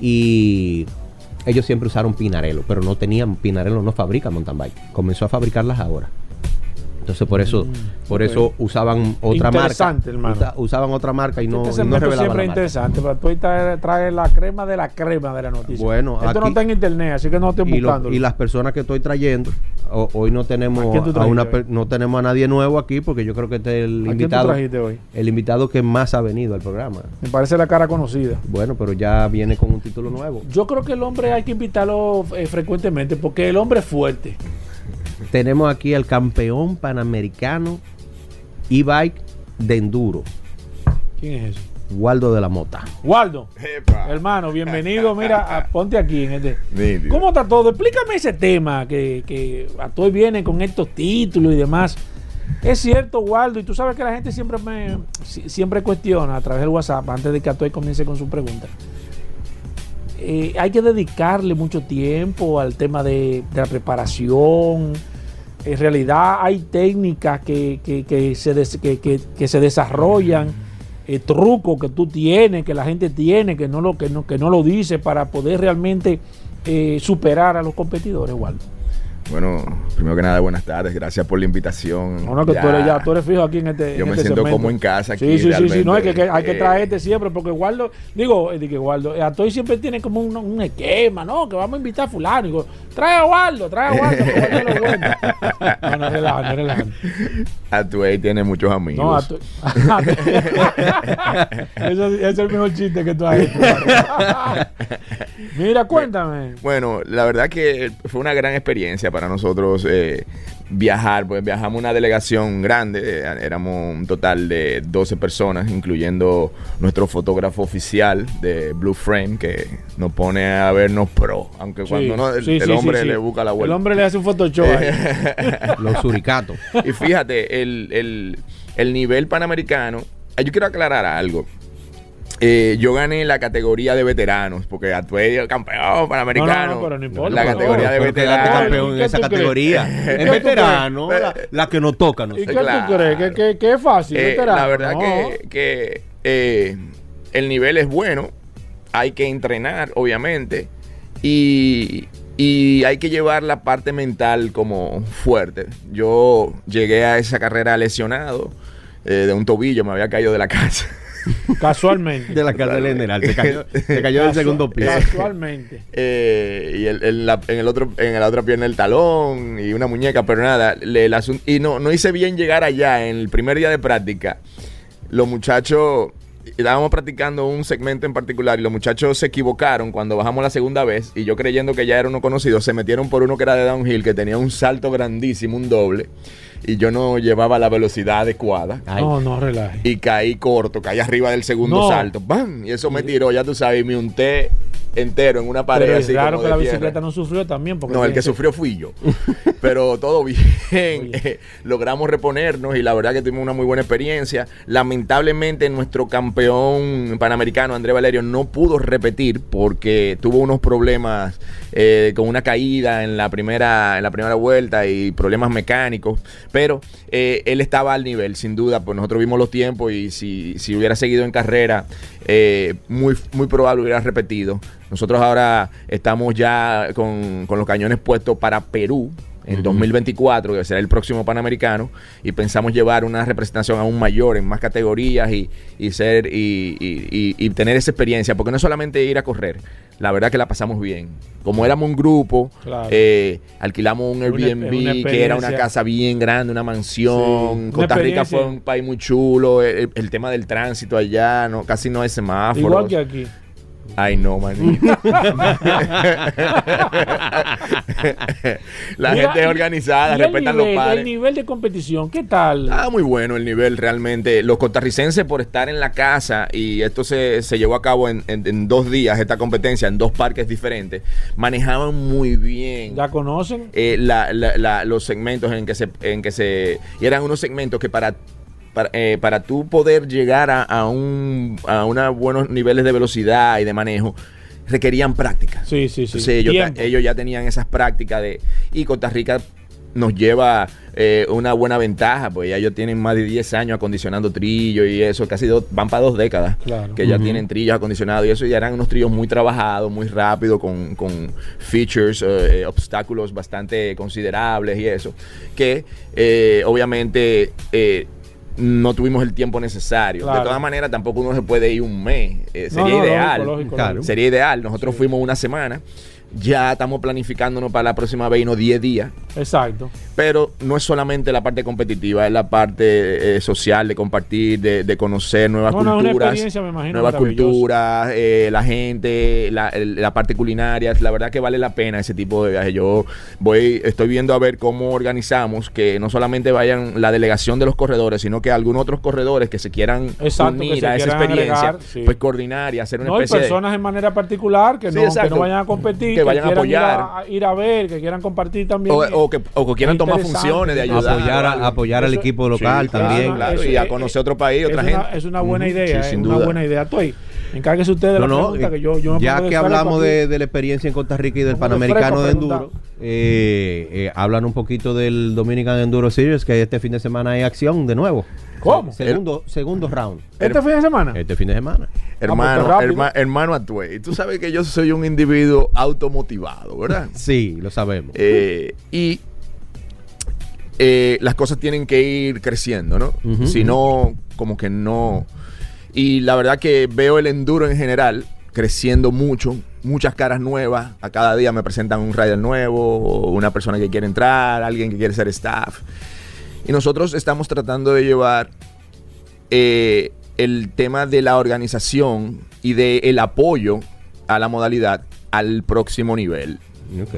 y ellos siempre usaron Pinarello, pero no tenían Pinarello no fabrica mountain bike. Comenzó a fabricarlas ahora. Entonces por eso, por Mm, ok. eso usaban otra marca. Interesante, hermano. Usa- usaban otra marca y no, este y no revelaban siempre la es marca. interesante, pero tú ahí trae, trae la crema de la crema de la noticia. Bueno, Esto no está en internet, así que no estoy buscando. y las personas que estoy trayendo, o- hoy no tenemos ¿A una no tenemos a nadie nuevo aquí porque yo creo que este es el ¿A quién tú invitado hoy? el invitado que más ha venido al programa. Me parece la cara conocida. Bueno, pero ya viene con un título nuevo. Yo creo que el hombre hay que invitarlo eh, frecuentemente porque el hombre es fuerte. Tenemos aquí al campeón panamericano e-bike de enduro, ¿Quién es ese? Waldo de la Mota. Waldo, Epa. hermano, bienvenido. Mira, a- ponte aquí en este. ¿Cómo está todo? Explícame ese tema que, que Atoy viene con estos títulos y demás. Es cierto, Waldo, y tú sabes que la gente siempre me si- siempre cuestiona a través del WhatsApp antes de que Atoy comience con su pregunta. Eh, hay que dedicarle mucho tiempo al tema de, de la preparación. En realidad hay técnicas que, que- que se, que se desarrollan, eh, trucos que tú tienes, que la gente tiene, que no lo, que no, que no lo dice para poder realmente eh, superar a los competidores, Waldo. Bueno, primero que nada, buenas tardes. Gracias por la invitación. No, no, que Ya. tú eres ya, tú eres fijo aquí en este. Yo en me este siento segmento. como en casa aquí, Sí, sí, sí, sí, no, es que, que hay que eh. traerte siempre, porque Waldo, digo, eh, di que Waldo, eh, Atoy siempre tiene como un, un esquema, ¿no? Que vamos a invitar a fulano. Digo, trae a Waldo, trae a Waldo, que es lo bueno. No, no, relaja. Atuey tiene muchos amigos. No, Atoy. eso, ese es el mejor chiste que tú has hecho. Mira, cuéntame. Bueno, la verdad que fue una gran experiencia para nosotros eh, viajar, pues viajamos una delegación grande, eh, éramos un total de 12 personas, incluyendo nuestro fotógrafo oficial de Blue Frame, que nos pone a vernos pro, aunque cuando no, el, Sí, el sí, hombre sí, sí. le busca la vuelta. El hombre le hace un Photoshop. Los suricatos. Y fíjate, el, el- el nivel panamericano. eh, Yo quiero aclarar algo. Eh, yo gané la categoría de veteranos, porque actué el campeón panamericano. No, no, no, pero no importa, La categoría de veteranos. campeón en ¿Qué esa categoría. ¿Qué Es veterano, la, la que nos toca. ¿no? ¿Y qué Claro. tú crees? ¿Que, que, que es fácil? Eh, veterano? la verdad No. que, que, eh, el nivel es bueno. Hay que entrenar, obviamente. Y, y hay que llevar la parte mental como fuerte. Yo llegué a esa carrera lesionado eh, de un tobillo, me había caído de la casa. Casualmente. De la carrera general. Se cayó, se cayó del segundo piso. Casualmente. Eh, y el- el- la- en el otro en la otra pierna el talón y una muñeca pero nada le- el asun- y no no hice bien llegar allá en el primer día de práctica los muchachos estábamos practicando un segmento en particular y los muchachos se equivocaron cuando bajamos la segunda vez y yo creyendo que ya era uno conocido, se metieron por uno que era de downhill, que tenía un salto grandísimo, un doble, y yo no llevaba la velocidad adecuada. Ay. No, no, relaje. Y caí corto, caí arriba del segundo No. salto. ¡Bam! Y eso me tiró, ya tú sabes, y me unté entero en una pared Pero es así raro como que de la tierra. bicicleta no sufrió también. Porque No, el que sufrió fui yo. Pero todo bien. Eh, logramos reponernos y la verdad que tuvimos una muy buena experiencia. Lamentablemente nuestro campeón panamericano, André Valerio, no pudo repetir porque tuvo unos problemas eh, con una caída en la primera, en la primera vuelta y problemas mecánicos. Pero eh, él estaba al nivel, sin duda. Pues nosotros vimos los tiempos y si, si hubiera seguido en carrera, eh, muy, muy probable hubiera repetido. Nosotros ahora estamos ya con, con los cañones puestos para Perú en 2024, que será el próximo Panamericano, y pensamos llevar una representación aún mayor en más categorías y, y ser y, y- y- tener esa experiencia, porque no es solamente ir a correr, la verdad que la pasamos bien. Como éramos un grupo, Claro. eh, alquilamos un Airbnb, una que era una casa bien grande, una mansión. Sí, Costa una Rica fue un país muy chulo, el, el tema del tránsito allá, no casi no hay semáforos. Igual que aquí. Ay, no, manito. La Mira, gente es organizada, el respetan nivel, los El pares. nivel de competición, ¿qué tal? Ah, muy bueno el nivel realmente. Los costarricenses por estar en la casa y esto se, se llevó a cabo en, en- en dos días, esta competencia, en dos parques diferentes, manejaban muy bien. ¿Ya conocen? eh, la- la- la- los segmentos en que se en que se y eran unos segmentos que para para, eh, para tú poder llegar a, a un a unos buenos niveles de velocidad y de manejo requerían práctica Sí, sí, sí. entonces ellos, ellos ya tenían esas prácticas de y Costa Rica nos lleva eh, una buena ventaja, pues ya ellos tienen más de 10 años acondicionando trillos y eso, casi dos, van para dos décadas Claro. que ya tienen trillos acondicionados y eso ya eran unos trillos muy trabajados, muy rápidos, con, con features, eh, obstáculos bastante considerables y eso, que eh, obviamente eh, no tuvimos el tiempo necesario. Claro. De todas maneras, tampoco uno se puede ir un mes, eh, sería no, ideal. lógico, lógico, Claro. lógico. Sería ideal. Nosotros fuimos una semana. Ya estamos planificándonos para la próxima vez y no 10 días. Exacto. Pero no es solamente la parte competitiva, es la parte eh, social, de compartir, de, de conocer nuevas No, culturas. me imagino, nuevas culturas, eh, la gente, la, la parte culinaria. La verdad que vale la pena ese tipo de viaje. Yo voy, estoy viendo a ver cómo organizamos que no solamente vayan la delegación de los corredores, sino que algunos otros corredores que se quieran Exacto, que unir se a esa experiencia, agregar, sí. pues coordinar y hacer una No hay especie personas en manera particular que, Sí, no, que no vayan a competir, Que vayan a quieran ir apoyar. a, ir a ver, que quieran compartir también. o, o que, o que quieran tomar funciones de ayudar. apoyar, a- apoyar al equipo local también. claro. Eso y a conocer otro país, es otra una- gente. es una buena idea, sí, es sin una duda. buena idea. Estoy, encárguese usted de la No, no, pregunta eh, que yo, yo me ya que hablamos de, de la experiencia en Costa Rica y del de Panamericano de. Enduro, eh, eh, hablan un poquito del Dominican Enduro Series, que este fin de semana hay acción de nuevo. ¿Cómo? Segundo, segundo round. ¿Este fin de semana? Este fin de semana. Hermano, Ah, pues, rápido. herma- hermano Atuey, tú sabes que yo soy un individuo automotivado, ¿verdad? Sí, lo sabemos. Eh, y eh, las cosas tienen que ir creciendo, ¿no? Si no, como que no. Y la verdad que veo el enduro en general creciendo mucho, muchas caras nuevas. A cada día me presentan un rider nuevo, una persona que quiere entrar, alguien que quiere ser staff. Y nosotros estamos tratando de llevar eh, el tema de la organización y del apoyo a la modalidad al próximo nivel.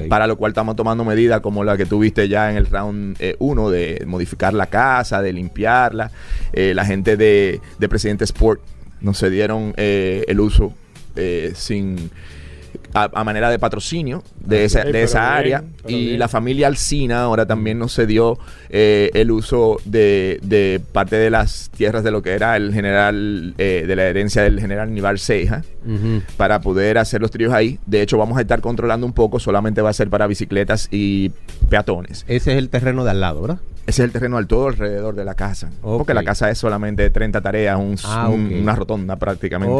Para lo cual estamos tomando medidas como la que tuviste ya en el round 1 de modificar la casa, de limpiarla. Eh, la gente de, de Presidente Sport nos cedieron eh, el uso eh, sin a, a manera de patrocinio de esa, Ok, de esa bien, área. Y bien. la familia Alcina ahora también nos cedió eh, el uso de, de parte de las tierras de lo que era el general, eh, de la herencia del general Nival Ceja para poder hacer los tríos ahí. De hecho, vamos a estar controlando un poco, solamente va a ser para bicicletas y peatones. Ese es el terreno de al lado, ¿verdad? Ese es el terreno al todo alrededor de la casa. Ok. Porque la casa es solamente 30 tareas, un- Ah, un- una rotonda prácticamente.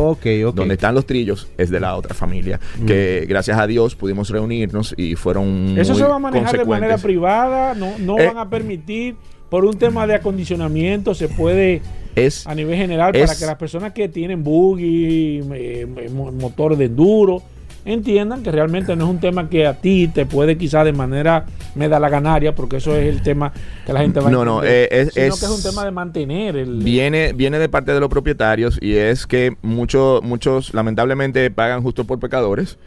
Donde están los trillos es de la otra familia. Que gracias a Dios pudimos reunirnos y fueron. Eso muy se va a manejar de manera privada, no, no Eh. van a permitir, por un tema de acondicionamiento, se puede Es, a nivel general Es- para que las personas que tienen buggy, eh, mo- motor de enduro, entiendan que realmente no es un tema que a ti te puede quizás de manera me da la ganaria, porque eso es el tema que la gente va a No, no, entender, eh, es- sino es- que es un tema de mantener el... Viene, viene de parte de los propietarios y es que muchos, muchos lamentablemente pagan justo por pecadores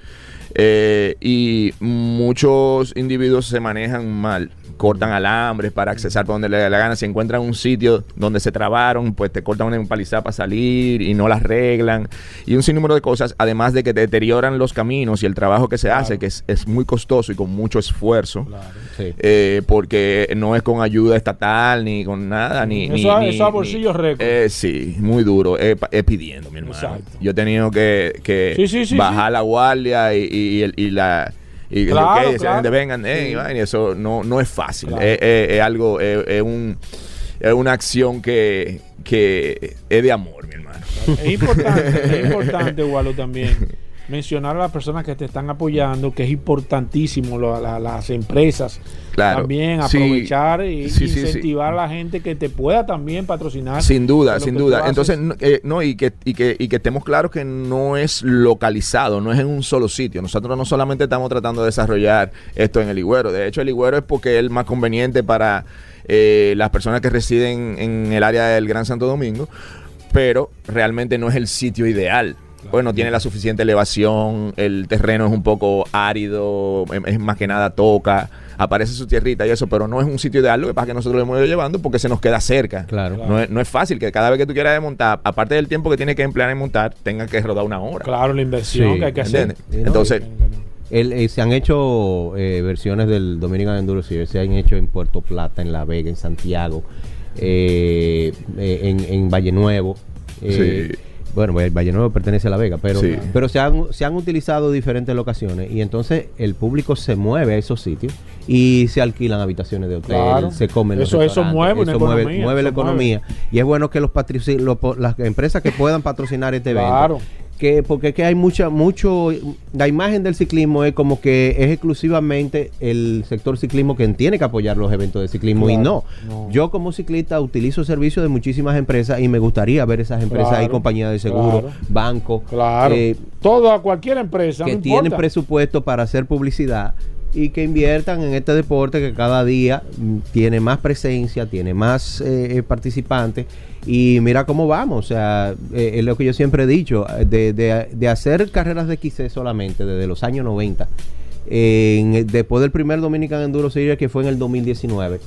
eh, y muchos individuos se manejan mal, cortan alambres para accesar por donde le da la gana, si encuentran un sitio donde se trabaron, pues te cortan una empalizada para salir y no las arreglan y un sinnúmero de cosas, además de que deterioran los caminos y el trabajo que se hace, que es, es muy costoso y con mucho esfuerzo. Sí. Eh, porque no es con ayuda estatal ni con nada ni Eso a- ni- eso a ni- bolsillo ni- récord. eh, sí muy duro es, pa- es pidiendo mi hermano Exacto. yo he tenido que, que Sí, sí, sí, bajar la guardia y, y- y el- y la y que, Claro, esa claro. gente vengan eh, Sí. y eso no, no es fácil Claro. es, es- es algo es, es un es una acción que, que es de amor mi hermano Es importante, es importante, Walo, también mencionar a las personas que te están apoyando, que es importantísimo lo- la- las empresas Claro. también Sí. aprovechar y Sí, sí, sí. incentivar a la gente que te pueda también patrocinar. Sin duda, sin duda. Entonces, eh, no, y que, y, que, y que estemos claros que no es localizado, no es en un solo sitio. Nosotros no solamente estamos tratando de desarrollar esto en el Higüero. De hecho, el Higüero es porque es el más conveniente para eh, las personas que residen en el área del Gran Santo Domingo, pero realmente no es el sitio ideal. Bueno, tiene la suficiente elevación, el terreno es un poco árido, em- es más que nada toca, aparece su tierrita y eso, pero no es un sitio ideal, lo que pasa es que nosotros lo hemos ido llevando porque se nos queda cerca. Claro. No es, no es fácil que cada vez que tú quieras desmontar, aparte del tiempo que tienes que emplear en montar, tenga que rodar una hora. Claro, la inversión Sí, que hay que hacer. No, Entonces, El- eh, se han hecho eh, versiones del Dominican Enduro Series, se han hecho en Puerto Plata, en La Vega, en Santiago, eh, eh, en, en Valle Nuevo. eh, Sí. Bueno, el Valle Nuevo pertenece a La Vega, pero, Sí. pero se, han, se han utilizado diferentes locaciones y entonces el público se mueve a esos sitios y se alquilan habitaciones de hotel, Claro. se comen los Eso- eso restaurantes, mueve una mueve, economía, mueve la eso mueve. economía y es bueno que los patrici- lo- po- las empresas que puedan patrocinar este evento Claro. Que porque es que hay mucha mucho la imagen del ciclismo es como que es exclusivamente el sector ciclismo que tiene que apoyar los eventos de ciclismo y no. Yo como ciclista utilizo servicios de muchísimas empresas y me gustaría ver esas empresas ahí, Claro, compañías de seguro, claro. bancos, Claro. eh, Toda, cualquier empresa. que no tienen presupuesto para hacer publicidad y que inviertan en este deporte que cada día mm, tiene más presencia, tiene más eh, eh, participantes y mira cómo vamos, o sea, eh, es lo que yo siempre he dicho, de, de- hacer carreras de XC solamente desde los años 90, eh, en después del primer Dominican Enduro Series que fue en el 2019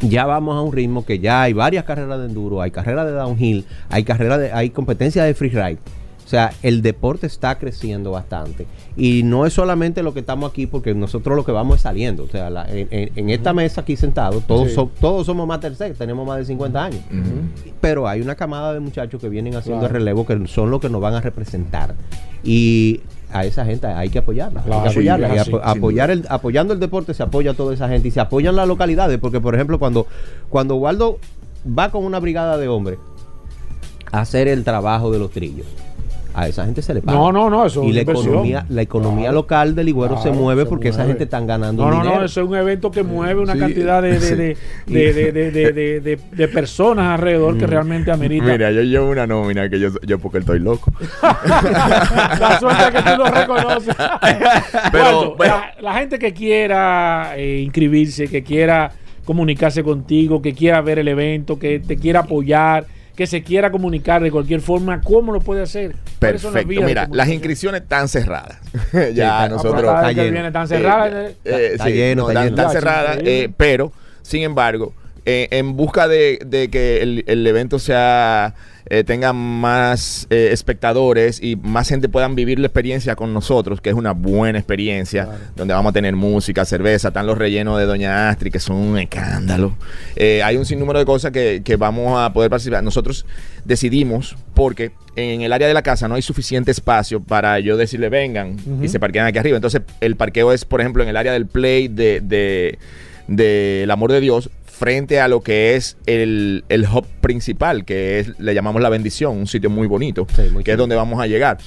ya vamos a un ritmo que ya hay varias carreras de enduro, hay carreras de downhill, hay carreras de, hay competencias de freeride. O sea, el deporte está creciendo bastante. Y no es solamente lo que estamos aquí, porque nosotros lo que vamos es saliendo. O sea, la- en, esta mesa aquí sentados, todos, Sí. so- todos somos más tercer, tenemos más de 50 años. Pero hay una camada de muchachos que vienen haciendo Claro. el relevo que son los que nos van a representar. Y a esa gente hay que apoyarla. Claro, hay que apoyarla. Y apo- apoyar el, apoyando el deporte se apoya a toda esa gente y se apoyan las localidades. Porque, por ejemplo, cuando, cuando Waldo va con una brigada de hombres a hacer el trabajo de los trillos, a esa gente se le paga. No, no, no, eso es Y la inversión. economía, la economía Claro. local del Ligüero se mueve se porque esa gente están ganando No, no, dinero. no, eso es un evento que mueve una Sí, cantidad de, de, sí. de, de, de, de, de, de- de- de personas alrededor que realmente amerita. mira, yo llevo una nómina que yo, yo porque estoy loco. la suerte es que tú lo reconoces. Pero, bueno. la, la gente que quiera eh, inscribirse, que quiera comunicarse contigo, que quiera ver el evento, que te quiera apoyar, que se quiera comunicar de cualquier forma, ¿cómo lo puede hacer? ¿Cuáles son las Perfecto. Mira, las inscripciones están cerradas. ya ah, nosotros. vez está lleno. viene tan cerrada. Eh, eh, eh, Está sí, lleno, no, está están- lleno. están cerradas, Increíble. eh, pero, sin embargo, eh, en busca de, de que el, el evento sea eh, tenga más eh, espectadores y más gente puedan vivir la experiencia con nosotros, que es una buena experiencia, donde vamos a tener música, cerveza, están los rellenos de Doña Astri, que son un escándalo. Eh, hay un sinnúmero de cosas que, que vamos a poder participar. Nosotros decidimos, porque en el área de la casa no hay suficiente espacio para yo decirle vengan y se parquean aquí arriba. Entonces, el parqueo es, por ejemplo, en el área del play de, de, de El Amor de Dios, frente a lo que es el, el hub principal, que es, le llamamos La Bendición, un sitio muy bonito, Sí, muy que es donde vamos a llegar.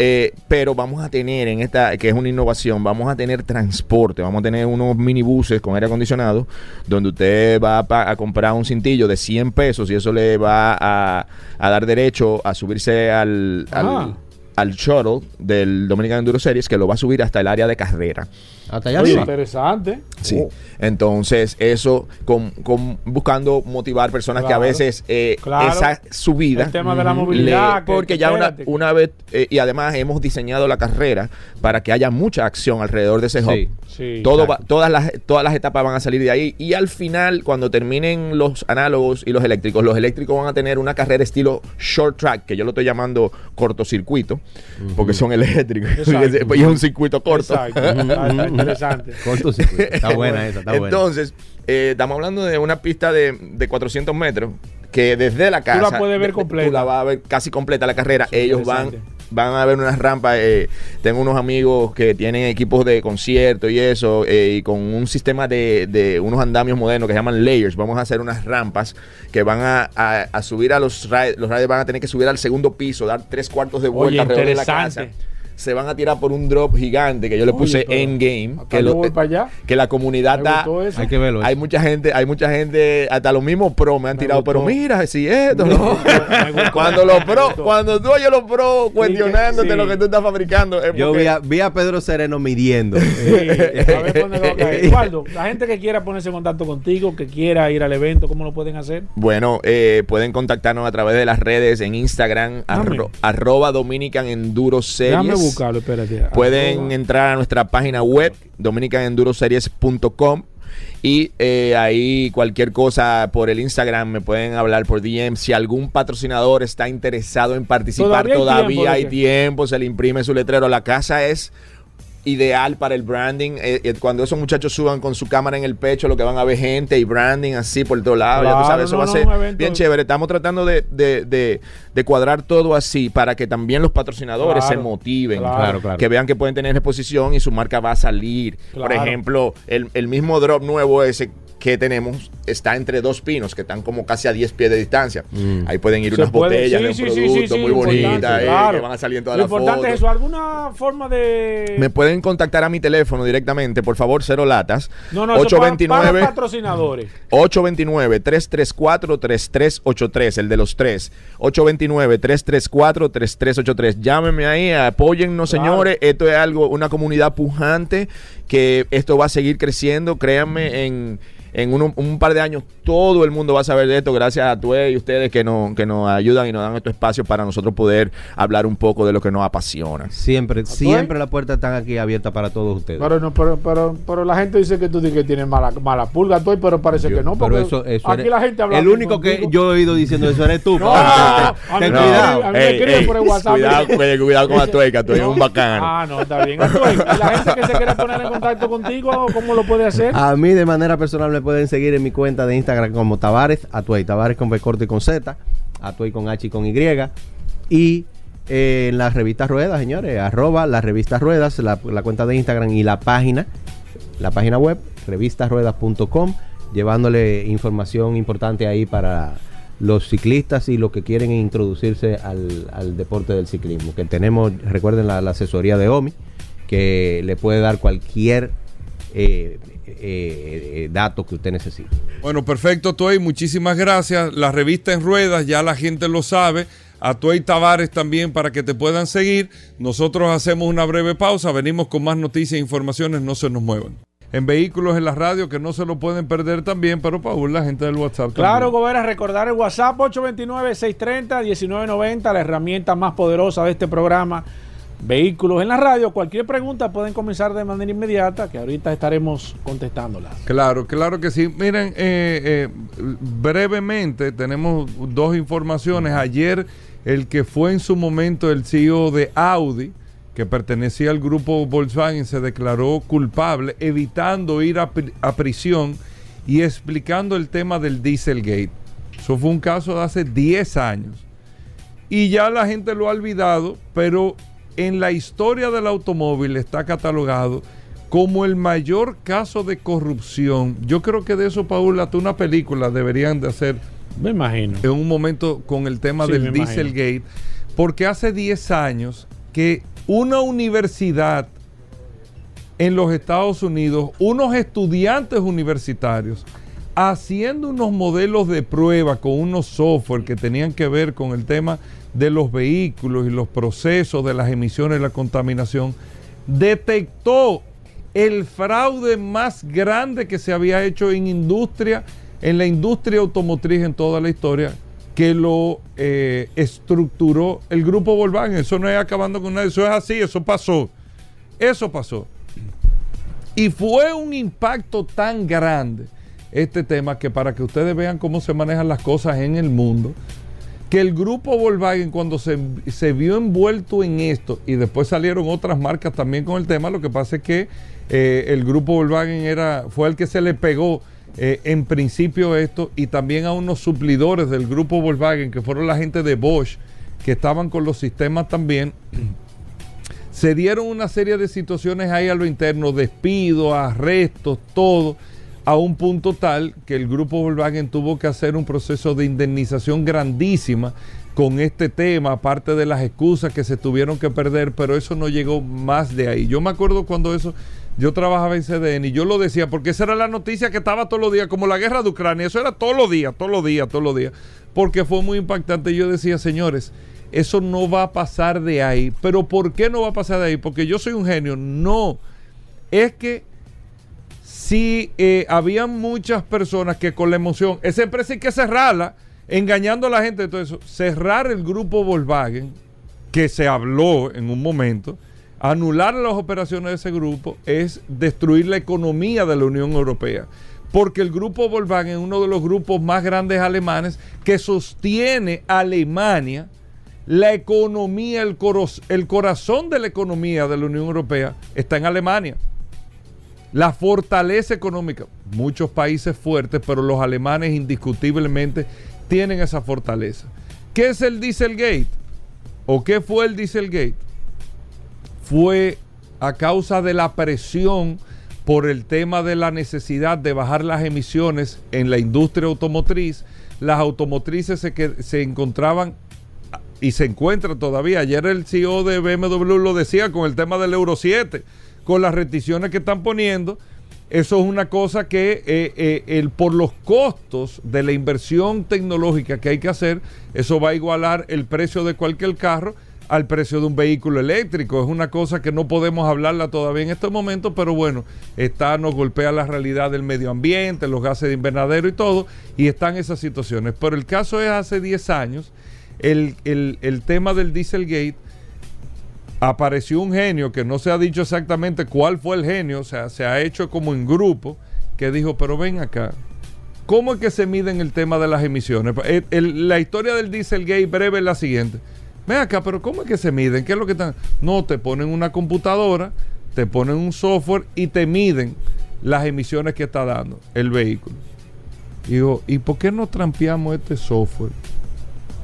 Eh, pero vamos a tener en esta, que es una innovación, vamos a tener transporte, vamos a tener unos minibuses con aire acondicionado, donde usted va a comprar un cintillo de 100 pesos y eso le va a, a dar derecho a subirse al, al, Ah. al shuttle del Dominican Enduro Series que lo va a subir hasta el área de carrera. Hasta allá Oye, interesante. Sí. Oh. Entonces, eso con, con- buscando motivar personas que a veces eh, Claro. esa subida. El tema de la movilidad. que- porque que ya una, una vez, eh, y además hemos diseñado la carrera para que haya mucha acción alrededor de ese hub. Sí. Sí, Todo exacto. va- todas, las, todas las etapas van a salir de ahí. Y al final, cuando terminen los análogos y los eléctricos, los eléctricos van a tener una carrera estilo short track, que yo lo estoy llamando cortocircuito, porque son eléctricos. Exacto. y es un circuito corto. Exacto. Está interesante. Cortocircuito. Está buena esa, está buena. Entonces, eh, estamos hablando de una pista de, de 400 metros que desde la casa. la puedes ver completa. Tú la vas a ver casi completa la carrera. Eso Ellos van, van a ver unas rampas. eh, tengo unos amigos que tienen equipos de concierto y eso, eh, y con un sistema de, de unos andamios modernos que se llaman layers. Vamos a hacer unas rampas que van a, a- a subir a los riders. Los riders van a tener que subir al segundo piso, dar tres cuartos de vuelta Oye, alrededor de la casa. Se van a tirar por un drop gigante que yo le Oye, puse pero endgame. Que, lo- voy para allá. que la comunidad está. Hay que verlo. hay eso. mucha gente, hay mucha gente, hasta los mismos pro me han Me tirado, gustó. pero mira, si esto, Me no. me cuando los pro, cuando tú oyes los pro cuestionándote sí. lo que tú estás fabricando, es Yo porque- vi a, vi a Pedro Sereno midiendo. Sí, a ver dónde va a caer. Waldo, la gente que quiera ponerse en contacto contigo, que quiera ir al evento, ¿cómo lo pueden hacer? Bueno, eh, pueden contactarnos a través de las redes en Instagram, Dame. arro- arroba Dominican Enduro Series. Buscarlo, espérate. Pueden entrar a nuestra página web, dominicanenduroseries.com. Y eh, ahí cualquier cosa por el Instagram me pueden hablar por DM. Si algún patrocinador está interesado en participar, Todavía hay todavía, tiempo, hay tiempo, se le imprime su letrero. La casa es ideal para el branding. Eh, eh, cuando esos muchachos suban con su cámara en el pecho, lo que van a ver gente y branding así por todos lados. ya tú sabes, eso no, va a ser bien chévere. Estamos tratando de, de- de- de cuadrar todo así para que también los patrocinadores Claro, se motiven. claro. Que vean que pueden tener exposición y su marca va a salir. Por ejemplo, el, el mismo drop nuevo ese que tenemos está entre dos pinos que están como casi a 10 pies de distancia. Mm. Ahí pueden ir Se unas puede- botellas sí, de un sí, producto sí, sí, muy bonitas eh, claro. que van a salir en todas Lo las importante fotos. es eso, alguna forma de... Me pueden contactar a mi teléfono directamente, por favor, cero latas. No, no, eso para, 829 para patrocinadores. 829-334-3383, el de los tres. 829-334-3383. Llámenme ahí, apóyennos, Claro. señores. Esto es algo, una comunidad pujante que esto va a seguir creciendo. Créanme, en, en uno- un par de años todo el mundo va a saber de esto gracias a Tue y ustedes que, nos que nos ayudan y nos dan estos espacios para nosotros poder hablar un poco de lo que nos apasiona. Siempre, siempre las puertas están aquí abiertas para todos ustedes. Pero, no, pero, pero, pero la gente dice que tú dices que tienes mala, mala pulga, Toy, pero parece que no. Pero eso, eso aquí eres- la gente habla El único que contigo. yo he oído diciendo eso eres tú. No, no, no, ten- ten no. cuidado. A mí me por el WhatsApp. Cuidado, cuidado, con la tueca, tú eres No. un bacano. Ah, no, está bien. Atuey, ¿y la gente que se quiera poner en contacto contigo, ¿cómo lo puede hacer? A mí de manera personal pueden seguir en mi cuenta de Instagram como Tavares, Atuey, Tavares con B corto y con Z, Atuey con H y con Y. Y eh, en las revistas Ruedas, señores, arroba las revistas Ruedas, la, la cuenta de Instagram y la página, la página web, revistasruedas.com, llevándole información importante ahí para los ciclistas y los que quieren introducirse al, al deporte del ciclismo. Que tenemos, recuerden la, la asesoría de OMI, que le puede dar cualquier eh, eh, eh, dato que usted necesite. Bueno, perfecto, Toy. Muchísimas gracias. La revista en ruedas, ya la gente lo sabe. A Toy Tavares también para que te puedan seguir. Nosotros hacemos una breve pausa. Venimos con más noticias e informaciones. No se nos muevan. En vehículos en la radio que no se lo pueden perder también, pero Paul, la gente del WhatsApp. Claro. Gobera, recordar el WhatsApp 829-630-1990, la herramienta más poderosa de este programa. Vehículos en la radio. Cualquier pregunta pueden comenzar de manera inmediata, que ahorita estaremos contestándolas. Claro, claro que sí. Miren, eh, eh, brevemente tenemos dos informaciones. Ayer, el que fue en su momento el CEO de Audi, que pertenecía al grupo Volkswagen, se declaró culpable, evitando ir a prisión y explicando el tema del Dieselgate. Eso fue un caso de hace 10 años. Y ya la gente lo ha olvidado, pero en la historia del automóvil está catalogado como el mayor caso de corrupción. Yo creo que de eso, Paul, hasta una película deberían de hacer Me imagino. en un momento con el tema Sí, del imagino. Dieselgate, porque hace 10 años que una universidad en los Estados Unidos, unos estudiantes universitarios, haciendo unos modelos de prueba con unos software que tenían que ver con el tema de los vehículos y los procesos de las emisiones la contaminación, detectó el fraude más grande que se había hecho en industria, en la industria automotriz en toda la historia, que lo eh, estructuró el grupo Volkswagen. Eso no es acabando con nada, eso es así, eso pasó. Eso pasó. Y fue un impacto tan grande este tema que para que ustedes vean cómo se manejan las cosas en el mundo, que el grupo Volkswagen cuando se, se, vio envuelto en esto y después salieron otras marcas también con el tema, lo que pasa es que eh, el grupo Volkswagen era, fue el que se le pegó eh, en principio esto y también a unos suplidores del grupo Volkswagen que fueron la gente de Bosch que estaban con los sistemas también. se dieron una serie de situaciones ahí a lo interno, despidos, arrestos, todo a un punto tal que el grupo Volkswagen tuvo que hacer un proceso de indemnización grandísima con este tema, aparte de las excusas que se tuvieron que perder, pero eso no llegó más de ahí. Yo me acuerdo cuando eso, yo trabajaba en CDN y yo lo decía, porque esa era la noticia que estaba todos los días, como la guerra de Ucrania, eso era todos los días, todos los días, todos los días, porque fue muy impactante. Yo decía, señores, eso no va a pasar de ahí. Pero ¿por qué no va a pasar de ahí? Porque yo soy un genio. No, es que si eh, había muchas personas que con la emoción, esa empresa hay que cerrarla, engañando a la gente de todo eso, cerrar el grupo Volkswagen, que se habló en un momento, anular las operaciones de ese grupo es destruir la economía de la Unión Europea. Porque el grupo Volkswagen es uno de los grupos más grandes alemanes que sostiene Alemania, la economía, el, el corazón de la economía de la Unión Europea está en Alemania. La fortaleza económica, muchos países fuertes, pero los alemanes indiscutiblemente tienen esa fortaleza. ¿Qué es el Dieselgate? ¿O qué fue el Dieselgate? Fue a causa de la presión por el tema de la necesidad de bajar las emisiones en la industria automotriz. Las automotrices se, que, se encontraban y se encuentran todavía. Ayer el CEO de BMW lo decía con el tema del Euro 7 con las restricciones que están poniendo. Eso es una cosa que eh, eh, el, por los costos de la inversión tecnológica que hay que hacer, eso va a igualar el precio de cualquier carro al precio de un vehículo eléctrico. Es una cosa que no podemos hablarla todavía en este momento, pero bueno, está, nos golpea la realidad del medio ambiente, los gases de invernadero y todo, y están esas situaciones. Pero el caso es hace 10 años, el, el tema del Dieselgate apareció un genio que no se ha dicho exactamente cuál fue el genio, o sea, se ha hecho como en grupo, que dijo, pero ven acá, ¿cómo es que se miden el tema de las emisiones? Eh, la historia del Dieselgate breve es la siguiente. Ven acá, pero ¿cómo es que se miden? ¿Qué es lo que están? No, te ponen una computadora, te ponen un software y te miden las emisiones que está dando el vehículo. Digo, ¿y por qué no trampeamos este software?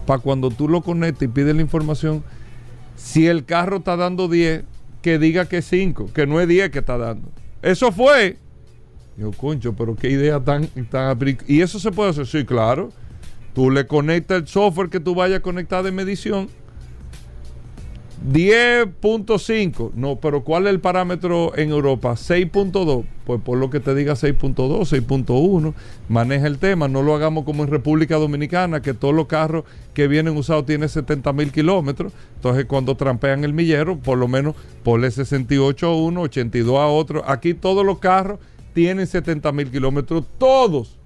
Para cuando tú lo conectes y pides la información, si el carro está dando 10, que diga que es 5, que no es 10 que está dando. Eso fue. Yo, concho, pero qué idea tan, tan... Y eso se puede hacer, sí, claro. Tú le conectas el software que tú vayas a conectar de medición 10.5. No, pero ¿cuál es el parámetro en Europa? 6.2. Pues por lo que te diga 6.2, 6.1, maneja el tema. No lo hagamos como en República Dominicana, que todos los carros que vienen usados tienen 70 mil kilómetros. Entonces, cuando trampean el millero, por lo menos ponle 68 a uno, 82 a otro. Aquí todos los carros tienen 70 mil kilómetros. Todos.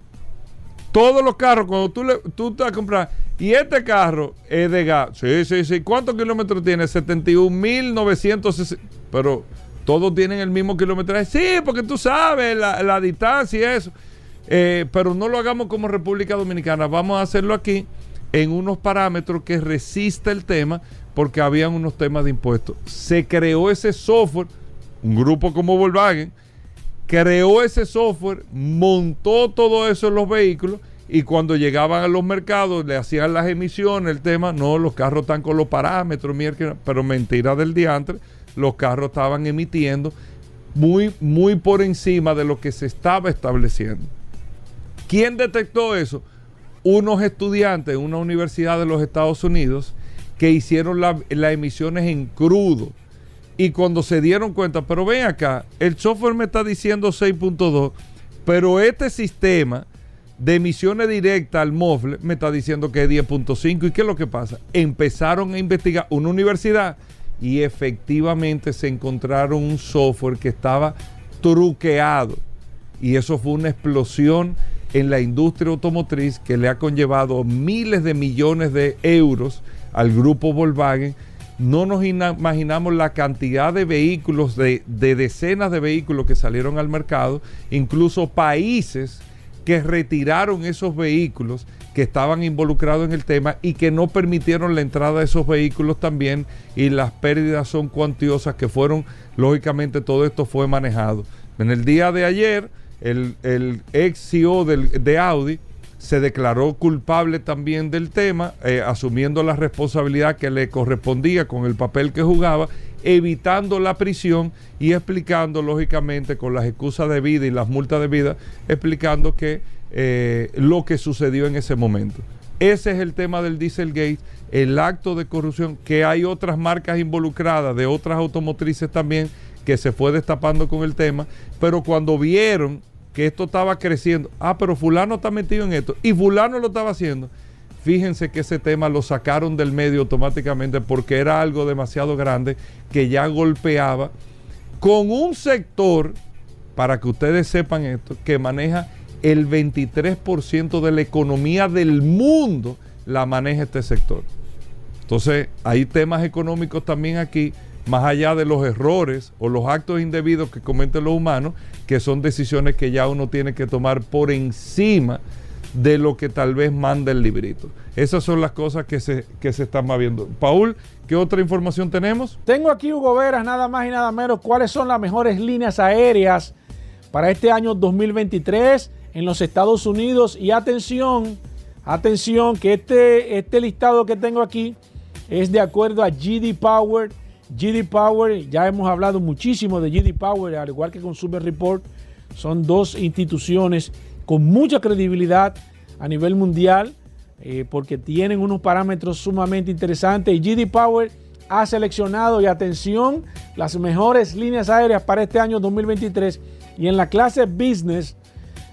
Todos los carros, cuando tú, le, tú te vas a comprar y este carro es de gas. Sí, sí, sí. ¿Cuántos kilómetros tiene? 71.960. Pero todos tienen el mismo kilometraje. Sí, porque tú sabes la, distancia y eso. Eh, pero no lo hagamos como República Dominicana. Vamos a hacerlo aquí en unos parámetros que resista el tema porque habían unos temas de impuestos. Se creó ese software, un grupo como Volkswagen, creó ese software, montó todo eso en los vehículos y cuando llegaban a los mercados le hacían las emisiones, el tema, no, los carros están con los parámetros, pero mentira del diantre, los carros estaban emitiendo muy, muy por encima de lo que se estaba estableciendo. ¿Quién detectó eso? Unos estudiantes en una universidad de los Estados Unidos que hicieron las emisiones en crudo. Y cuando se dieron cuenta, pero ven acá, el software me está diciendo 6.2, pero este sistema de emisiones directas al MOFLE me está diciendo que es 10.5. ¿Y qué es lo que pasa? Empezaron a investigar una universidad y efectivamente se encontraron un software que estaba truqueado. Y eso fue una explosión en la industria automotriz que le ha conllevado miles de millones de euros al grupo Volkswagen. No nos ina- imaginamos la cantidad de vehículos, de, de decenas de vehículos que salieron al mercado, incluso países que retiraron esos vehículos que estaban involucrados en el tema y que no permitieron la entrada de esos vehículos también y las pérdidas son cuantiosas que fueron, lógicamente todo esto fue manejado. En el día de ayer, el, el ex CEO del- de Audi se declaró culpable también del tema, eh, asumiendo la responsabilidad que le correspondía con el papel que jugaba, evitando la prisión y explicando, lógicamente, con las excusas de vida y las multas de vida, explicando que eh, lo que sucedió en ese momento. Ese es el tema del Dieselgate, el acto de corrupción, que hay otras marcas involucradas de otras automotrices también que se fue destapando con el tema, pero cuando vieron que esto estaba creciendo, ah, pero fulano está metido en esto y fulano lo estaba haciendo, fíjense que ese tema lo sacaron del medio automáticamente porque era algo demasiado grande que ya golpeaba con un sector, para que ustedes sepan esto, que maneja el 23% de la economía del mundo, la maneja este sector. Entonces, hay temas económicos también aquí, más allá de los errores o los actos indebidos que cometen los humanos, que son decisiones que ya uno tiene que tomar por encima de lo que tal vez manda el librito. Esas son las cosas que se, que se están moviendo. Paul, ¿qué otra información tenemos? Tengo aquí, Hugo Veras, nada más y nada menos, cuáles son las mejores líneas aéreas para este año 2023 en los Estados Unidos. Y atención, atención, que este, este listado que tengo aquí es de acuerdo a GD Power. GD Power, ya hemos hablado muchísimo de GD Power, al igual que Consumer Report, son dos instituciones con mucha credibilidad a nivel mundial eh, porque tienen unos parámetros sumamente interesantes. Y GD Power ha seleccionado y atención las mejores líneas aéreas para este año 2023 y en la clase business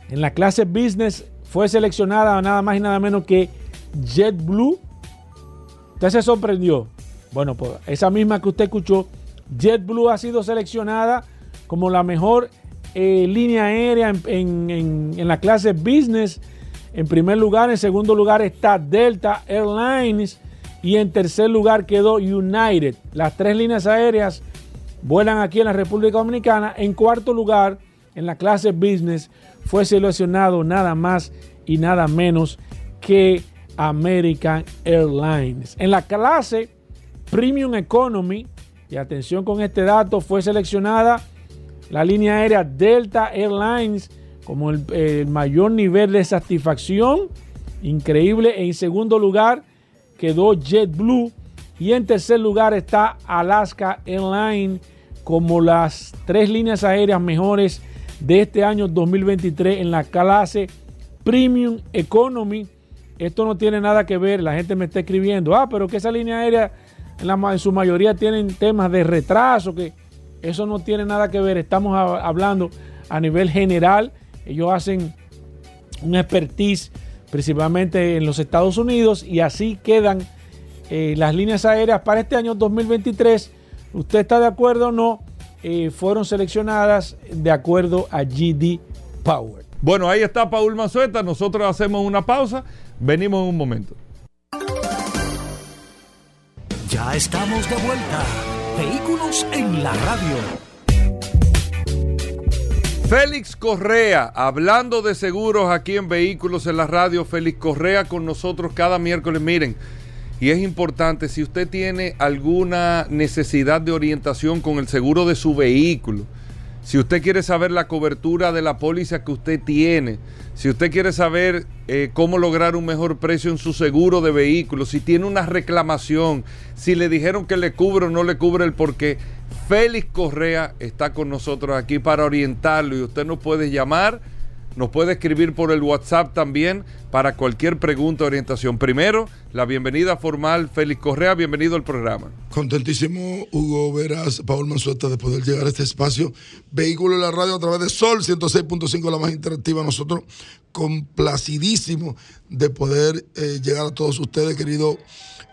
en la clase business fue seleccionada nada más y nada menos que JetBlue. Usted se sorprendió bueno pues esa misma que usted escuchó JetBlue ha sido seleccionada como la mejor eh, línea aérea en, en- en- en la clase business. En primer lugar, en segundo lugar está Delta Airlines y en tercer lugar quedó United. Las tres líneas aéreas vuelan aquí en la República Dominicana. En cuarto lugar, en la clase business, fue seleccionado nada más y nada menos que American Airlines. En la clase Premium Economy, y atención con este dato, fue seleccionada la línea aérea Delta Airlines como el, mayor nivel de satisfacción. Increíble. En segundo lugar quedó JetBlue. Y en tercer lugar está Alaska Airlines como las tres líneas aéreas mejores de este año 2023 en la clase Premium Economy. Esto no tiene nada que ver, la gente me está escribiendo, ah, pero que esa línea aérea en, en su mayoría tienen temas de retraso, que eso no tiene nada que ver. Estamos a- hablando a nivel general. Ellos hacen un expertise principalmente en los Estados Unidos y así quedan eh, las líneas aéreas para este año 2023. ¿Usted está de acuerdo o no? Eh, fueron seleccionadas de acuerdo a GD Power. Bueno, ahí está Paul Manzueta. Nosotros hacemos una pausa. Venimos en un momento. Ya estamos de vuelta. Vehículos en la radio. Félix Correa, hablando de seguros aquí en Vehículos en la Radio, Félix Correa con nosotros cada miércoles. Miren, y es importante, si usted tiene alguna necesidad de orientación con el seguro de su vehículo, si usted quiere saber la cobertura de la póliza que usted tiene, si usted quiere saber eh, cómo lograr un mejor precio en su seguro de vehículo, si tiene una reclamación, si le dijeron que le cubre o no le cubre el porqué, Félix Correa está con nosotros aquí para orientarlo y usted nos puede llamar Nos puede escribir por el WhatsApp también para cualquier pregunta o orientación. Primero, la bienvenida formal, Félix Correa, bienvenido al programa. Contentísimo, Hugo Veras, Paul Manzueta, de poder llegar a este espacio. Vehículo en la radio a través de Sol 106.5, la más interactiva. Nosotros complacidísimo de poder eh, llegar a todos ustedes, querido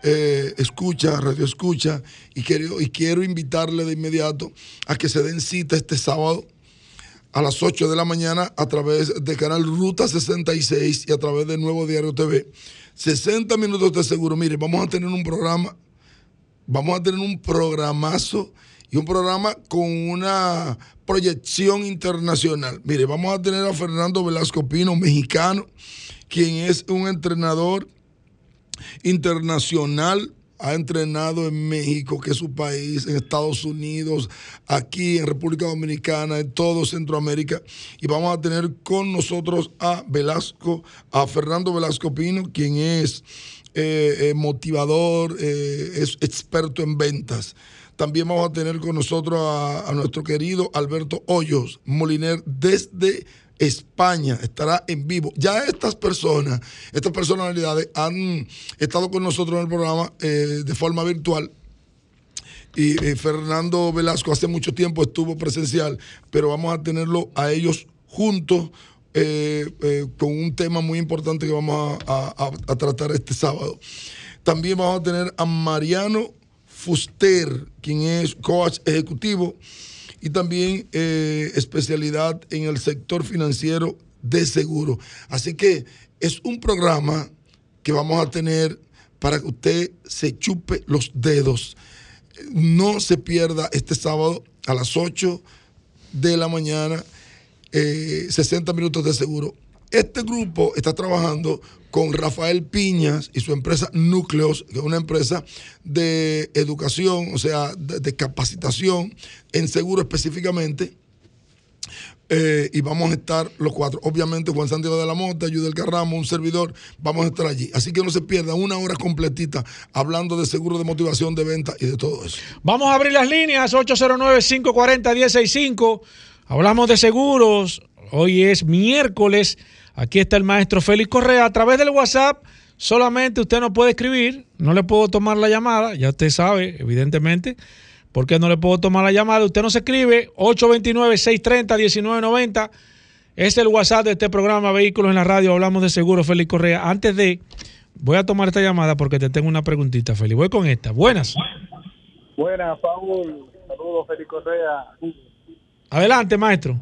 eh, escucha, radio escucha, y quiero, y quiero invitarle de inmediato a que se den cita este sábado a las 8 de la mañana a través de canal Ruta 66 y a través de Nuevo Diario TV. 60 minutos de seguro. Mire, vamos a tener un programa, vamos a tener un programazo y un programa con una proyección internacional. Mire, vamos a tener a Fernando Velasco Pino, mexicano, quien es un entrenador internacional ha entrenado en México, que es su país, en Estados Unidos, aquí en República Dominicana, en todo Centroamérica. Y vamos a tener con nosotros a Velasco, a Fernando Velasco Pino, quien es eh, eh, motivador, eh, es experto en ventas. También vamos a tener con nosotros a, a nuestro querido Alberto Hoyos, Moliner, desde España estará en vivo. Ya estas personas, estas personalidades han estado con nosotros en el programa eh, de forma virtual. Y eh, Fernando Velasco hace mucho tiempo estuvo presencial, pero vamos a tenerlo a ellos juntos eh, con un tema muy importante que vamos a- a tratar este sábado. También vamos a tener a Mariano Fuster, quien es coach ejecutivo y también eh, especialidad en el sector financiero de seguro. Así que es un programa que vamos a tener para que usted se chupe los dedos. No se pierda este sábado a las 8 de la mañana, eh, 60 minutos de seguro. Este grupo está trabajando con Rafael Piñas y su empresa Núcleos, que es una empresa de educación, o sea, de, capacitación en seguro específicamente. Eh, y vamos a estar los cuatro. Obviamente, Juan Santiago de la Mota, Yudel Carramo, un servidor, vamos a estar allí. Así que no se pierda una hora completita hablando de seguro de motivación, de venta y de todo eso. Vamos a abrir las líneas 809-540-1065. Hablamos de seguros. Hoy es miércoles. Aquí está el maestro Félix Correa. A través del WhatsApp solamente usted no puede escribir. No le puedo tomar la llamada. Ya usted sabe, evidentemente, por qué no le puedo tomar la llamada. Usted nos escribe 829-630-1990. Es el WhatsApp de este programa Vehículos en la Radio. Hablamos de seguro, Félix Correa. Antes de, voy a tomar esta llamada porque te tengo una preguntita, Félix. Voy con esta. Buenas. Buenas, Paul. Saludos, Félix Correa. Adelante, maestro.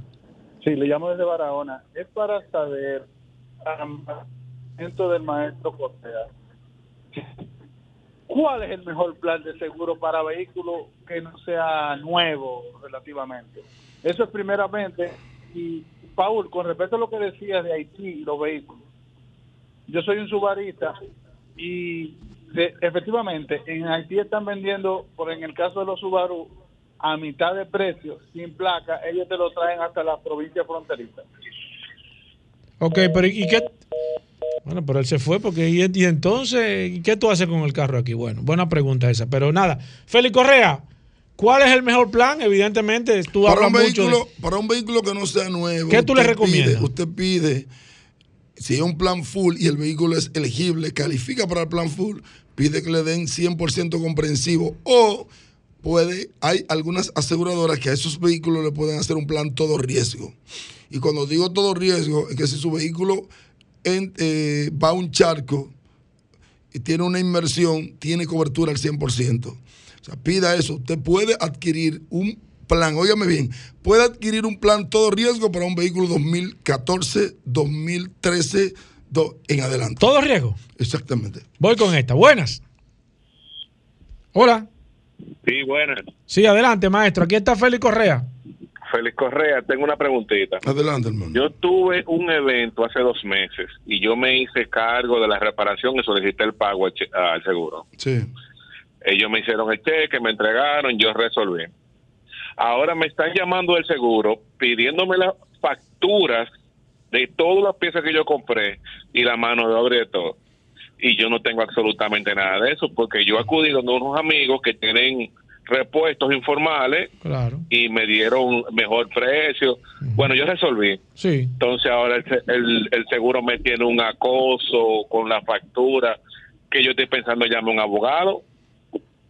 Sí, le llamo desde Barahona. Es para saber, dentro del maestro Correa, ¿cuál es el mejor plan de seguro para vehículos que no sea nuevo relativamente? Eso es primeramente. Y, Paul, con respecto a lo que decías de Haití los vehículos, yo soy un subarista y efectivamente en Haití están vendiendo, por en el caso de los Subaru, a mitad de precio, sin placa, ellos te lo traen hasta la provincia fronteriza. Ok, pero ¿y qué? Bueno, pero él se fue porque y, y entonces, ¿y qué tú haces con el carro aquí? Bueno, buena pregunta esa, pero nada. Félix Correa, ¿cuál es el mejor plan? Evidentemente, tú Para hablas un, mucho de- vehículo, para un vehículo que no sea nuevo. ¿Qué tú le recomiendas? pide- usted pide, si es un plan full y el vehículo es elegible, califica para el plan full, pide que le den 100% comprensivo o puede, hay algunas aseguradoras que a esos vehículos le pueden hacer un plan todo riesgo. Y cuando digo todo riesgo, es que si su vehículo en- eh, va a un charco y tiene una inversión, tiene cobertura al 100%. O sea, pida eso. Usted puede adquirir un plan, óigame bien, puede adquirir un plan todo riesgo para un vehículo 2014, 2013 do- en adelante. ¿Todo riesgo? Exactamente. Voy con esta. Buenas. Hola. Sí, buenas. Sí, adelante, maestro. Aquí está Félix Correa. Félix Correa, tengo una preguntita. Adelante, hermano. Yo tuve un evento hace dos meses y yo me hice cargo de la reparación y solicité el pago al, seguro. Sí. Ellos me hicieron el cheque, me entregaron, yo resolví. Ahora me están llamando del seguro pidiéndome las facturas de todas las piezas que yo compré y la mano de obra y de todo. Y yo no tengo absolutamente nada de eso porque yo acudí donde unos amigos que tienen repuestos informales Claro. y me dieron mejor precio. Bueno, yo resolví. Sí. Entonces ahora el, se- el- el seguro me tiene un acoso con la factura que yo estoy pensando llamar a un abogado.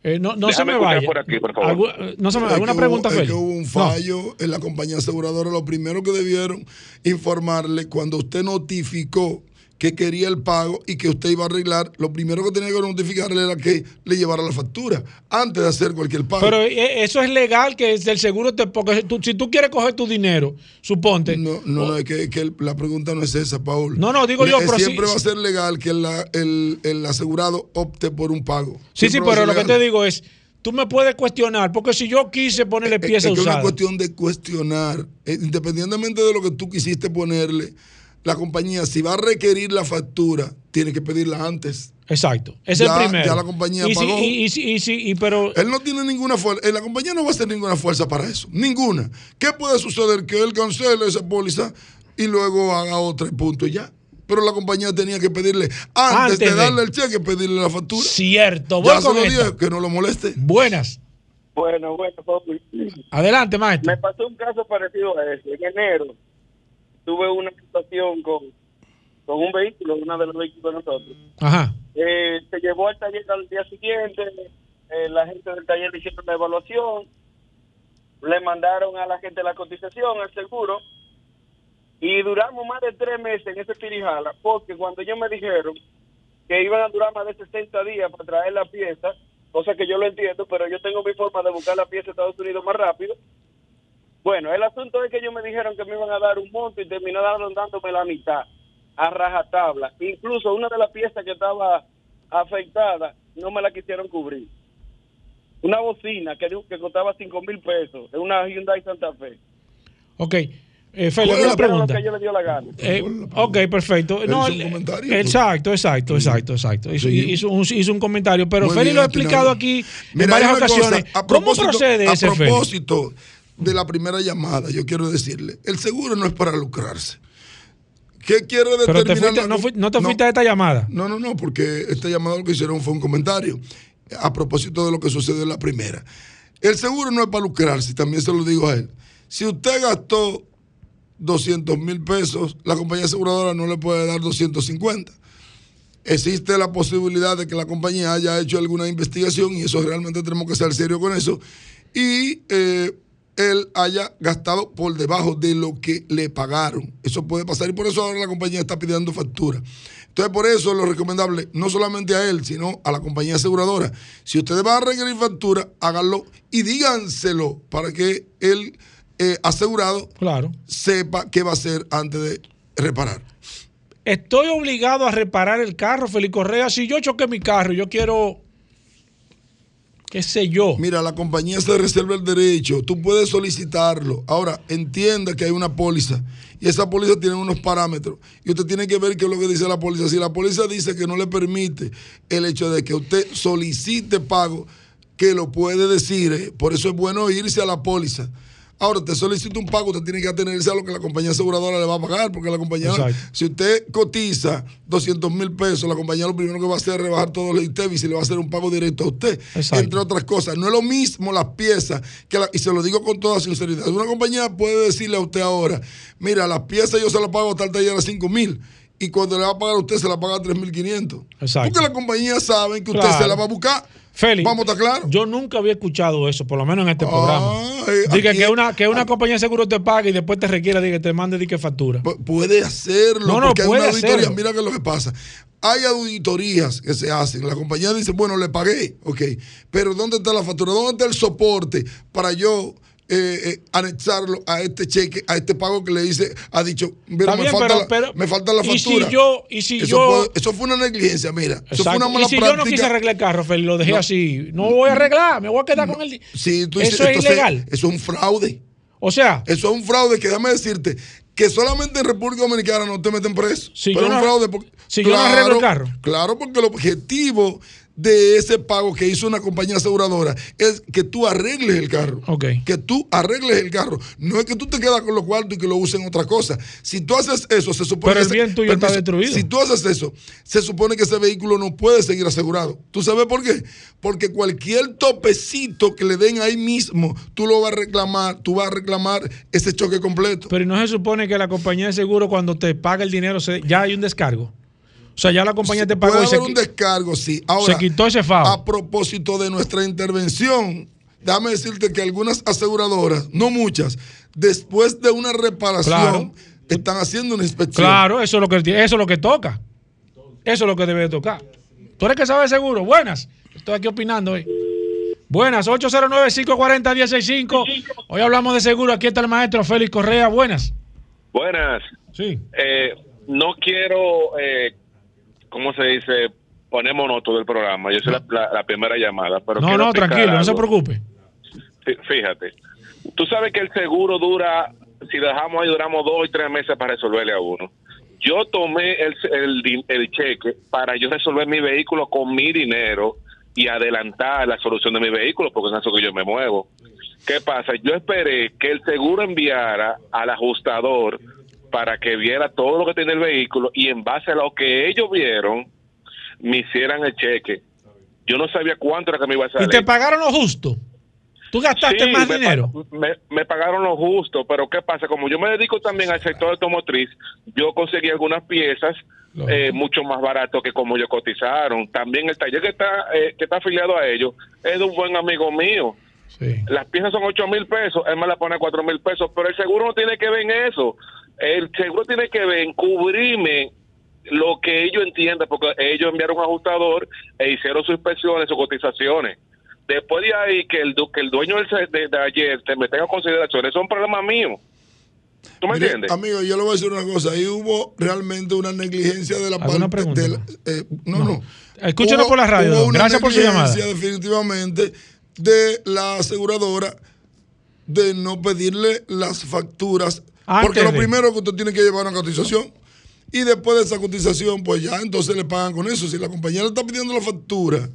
Eh, no no se me vaya. por aquí, por favor. Algu- eh, no se me ¿Alguna pregunta, hubo, que hubo un No. fallo en la compañía aseguradora. Lo primero que debieron informarle cuando usted notificó que quería el pago y que usted iba a arreglar, lo primero que tenía que notificarle era que le llevara la factura antes de hacer cualquier pago. Pero eh, eso es legal que el seguro te. Porque tú- si tú quieres coger tu dinero, suponte. No, no, no, es que, la pregunta no es esa, Paul. No, no, digo yo, Le- pero sí- Siempre va a ser legal que la- el, el asegurado opte por un pago. Sí, sí, Siempre pero lo que te digo es. Tú me puedes cuestionar, porque si yo quise ponerle Es- pieza es que es una cuestión de cuestionar. Eh, Independientemente de lo que tú quisiste ponerle, la compañía, si va a requerir la factura, tiene que pedirla antes. Exacto. Es Ya- el primero. ya la compañía y si- pagó. y, y si- y si- y pero. Él no tiene ninguna fuerza. La compañía no va a hacer ninguna fuerza para eso. Ninguna. ¿Qué puede suceder? Que él cancele esa póliza y luego haga otra y punto y ya. Pero la compañía tenía que pedirle, antes, Antes de, de- darle el cheque, pedirle la factura. Cierto. Voy Ya se con lo esta. dije, que no lo moleste. Buenas. Bueno, bueno. Adelante, maestro. Me pasó un caso parecido a ese. En enero tuve una situación con, con un vehículo, uno de los vehículos de nosotros. Ajá. Eh, se llevó al taller al día siguiente, eh, la gente del taller le hicieron la evaluación, le mandaron a la gente la cotización, el seguro, y duramos más de tres meses en ese tirijala, porque cuando ellos me dijeron que iban a durar más de 60 días para traer la pieza, cosa que yo lo entiendo, pero yo tengo mi forma de buscar la pieza a Estados Unidos más rápido. Bueno, el asunto es que ellos me dijeron que me iban a dar un monto y terminaron dándome la mitad a rajatabla. Incluso una de las piezas que estaba afectada no me la quisieron cubrir. Una bocina que, que costaba 5 mil pesos, es una Hyundai Santa Fe. Ok. Eh, Félix, una pregunta. que yo le dio la gana. Eh, ok, perfecto. Él No, hizo un el- comentario, exacto, exacto, exacto, exacto. Hizo, Sí. hizo un, hizo un comentario, pero Félix lo ha explicado aquí en varias cosa, ocasiones. a ¿Cómo procede a ese Félix? propósito de la primera llamada, yo quiero decirle, el seguro no es para lucrarse. ¿Qué quiere Pero determinar? te fuiste, la- no, fui- no te fuiste a esta llamada. No, no, no, porque esta llamada lo que hicieron fue un comentario a propósito de lo que sucedió en la primera. El seguro no es para lucrarse, también se lo digo a él. Si usted gastó 200 mil pesos, la compañía aseguradora no le puede dar 250. Existe la posibilidad de que la compañía haya hecho alguna investigación y eso realmente tenemos que ser serios con eso. Y eh, él haya gastado por debajo de lo que le pagaron. Eso puede pasar y por eso ahora la compañía está pidiendo factura. Entonces, por eso es lo recomendable, no solamente a él, sino a la compañía aseguradora. Si ustedes van a requerir factura, háganlo y díganselo para que el eh, asegurado Claro. sepa qué va a hacer antes de reparar. Estoy obligado a reparar el carro, Félix Correa. Si yo choqué mi carro, yo quiero. ¿Qué sé yo? Mira, la compañía se reserva el derecho, tú puedes solicitarlo. Ahora, entienda que hay una póliza y esa póliza tiene unos parámetros y usted tiene que ver qué es lo que dice la póliza. Si la póliza dice que no le permite el hecho de que usted solicite pago, que lo puede decir, ¿eh? por eso es bueno irse a la póliza. Ahora, te solicita un pago, usted tiene que atenerse a lo que la compañía aseguradora le va a pagar, porque la compañía, Exacto. si usted cotiza 200 mil pesos, la compañía lo primero que va a hacer es rebajar todos los ITEVIS y le va a hacer un pago directo a usted, Exacto. entre otras cosas. No es lo mismo las piezas, que la- y se lo digo con toda sinceridad. Una compañía puede decirle a usted ahora, mira, las piezas yo se las pago tal taller a 5 mil. Y cuando le va a pagar a usted, se la paga a 3.500. Exacto. Porque la compañía sabe que usted Claro. se la va a buscar. Félix, Vamos a estar claros. yo nunca había escuchado eso, por lo menos en este Ay, programa. Diga que una, que una compañía de seguro te pague y después te requiera que te mande de que factura. Pu- Puede hacerlo, No, no, porque hay una auditoría. hacerlo. Mira que es lo que pasa. Hay auditorías que se hacen. La compañía dice, bueno, le pagué, ok. Pero ¿dónde está la factura? ¿Dónde está el soporte para yo eh, eh, anexarlo a este cheque, a este pago que le hice? Ha dicho, mira, me, bien, falta pero- la, pero- me falta la y si factura. yo- y si eso, yo- puede- eso fue una negligencia, mira. Eso fue una mala y si práctica. yo no quise arreglar el carro, Félix, lo dejé No. así. No voy a arreglar, me voy a quedar con el. Sí, tú eso dices, es entonces, ilegal. Eso es un fraude. O sea, Eso es un fraude que déjame decirte que solamente en República Dominicana no te meten preso. Si pero yo es un no- fraude porque, si yo no arreglo el carro. Claro, porque el objetivo de ese pago que hizo una compañía aseguradora es que tú arregles el carro. Ok. Que tú arregles el carro. No es que tú te quedas con los cuartos y que lo usen en otra cosa. Si tú haces eso, se supone Pero el que bien tuyo está destruido. Si tú haces eso, se supone que ese vehículo no puede seguir asegurado. ¿Tú sabes por qué? Porque cualquier topecito que le den ahí mismo, tú lo vas a reclamar, tú vas a reclamar ese choque completo. Pero no se supone que la compañía de seguro cuando te paga el dinero se- ya hay un descargo. O sea, ya la compañía te pagó Puede y se, haber un descargo, sí. Ahora, se quitó ese FAO. a propósito de nuestra intervención, déjame decirte que algunas aseguradoras, no muchas, después de una reparación, Claro. están haciendo una inspección. Claro, eso es lo que eso es lo que toca. Eso es lo que debe de tocar. Tú eres que sabe seguro. Buenas. Estoy aquí opinando hoy. Buenas, 809-540-165. Hoy hablamos de seguro. Aquí está el maestro Félix Correa. Buenas. Buenas. Sí. Eh, no quiero, eh, ¿cómo se dice? Poner monótono del programa. Yo soy la, la- la primera llamada. Pero No, no, tranquilo, no se preocupe. Fí- Fíjate. Tú sabes que el seguro dura, si dejamos ahí, duramos dos y tres meses para resolverle a uno. Yo tomé el, el, cheque para yo resolver mi vehículo con mi dinero y adelantar la solución de mi vehículo, porque en eso que yo me muevo. ¿Qué pasa? Yo esperé que el seguro enviara al ajustador para que viera todo lo que tiene el vehículo y en base a lo que ellos vieron, me hicieran el cheque. Yo no sabía cuánto era que me iba a Y salir. te pagaron lo justo. Tú gastaste Sí, más me dinero. pa- Me, me pagaron lo justo, pero ¿qué pasa? Como yo me dedico también al sector automotriz, yo conseguí algunas piezas eh, mucho más barato que como ellos cotizaron. También el taller que está eh, que está afiliado a ellos es de un buen amigo mío. Las piezas son 8 mil pesos, él me la pone 4 mil pesos, pero el seguro no tiene que ver en eso. El seguro tiene que ver en cubrirme lo que ellos entiendan, porque ellos enviaron un ajustador e hicieron sus inspecciones, sus cotizaciones. Después de ahí, que el, du- que el dueño del de, de ayer te me tenga en consideración, eso es un problema mío. ¿Tú me Mire, entiendes? Amigo, yo le voy a decir una cosa. Ahí hubo realmente una negligencia de la ¿Alguna parte pregunta? de la- eh, no, no. Escúchenos Hubo- por la radio, hubo una Gracias por su llamada. negligencia, definitivamente de la aseguradora de no pedirle las facturas. Antes porque lo de. primero que usted tiene que llevar una cotización. Y después de esa cotización, pues ya entonces le pagan con eso. Si la compañía le está pidiendo la factura,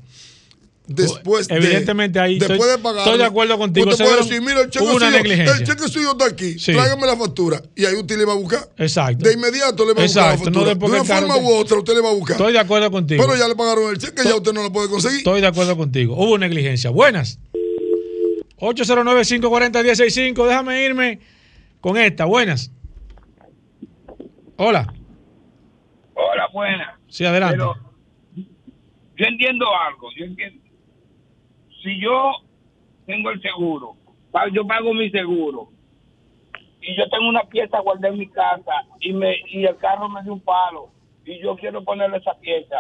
después de. Evidentemente ahí después estoy- de pagar. estoy de acuerdo contigo. Usted puede decir, mira, el cheque, hubo una suyo, negligencia. el cheque suyo está aquí. Sí. Tráigame la factura. Y ahí usted le va a buscar. Exacto. De inmediato le va a buscar Exacto, la no factura. después de una forma u otra usted le va a buscar. Estoy de acuerdo contigo. Pero ya le pagaron el cheque, ya usted no lo puede conseguir. Estoy de acuerdo contigo. Hubo negligencia. Buenas. 809-540-165. Déjame irme con esta. Buenas. Hola. Hola, buena. Sí, adelante. Pero yo entiendo algo. Yo entiendo. Si yo tengo el seguro, yo pago mi seguro y yo tengo una pieza guardada en mi casa y me y el carro me dio un palo y yo quiero ponerle esa pieza,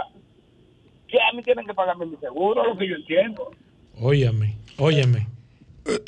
¿qué a mí tienen que pagarme mi seguro? Lo que yo entiendo. Óyeme, óyeme.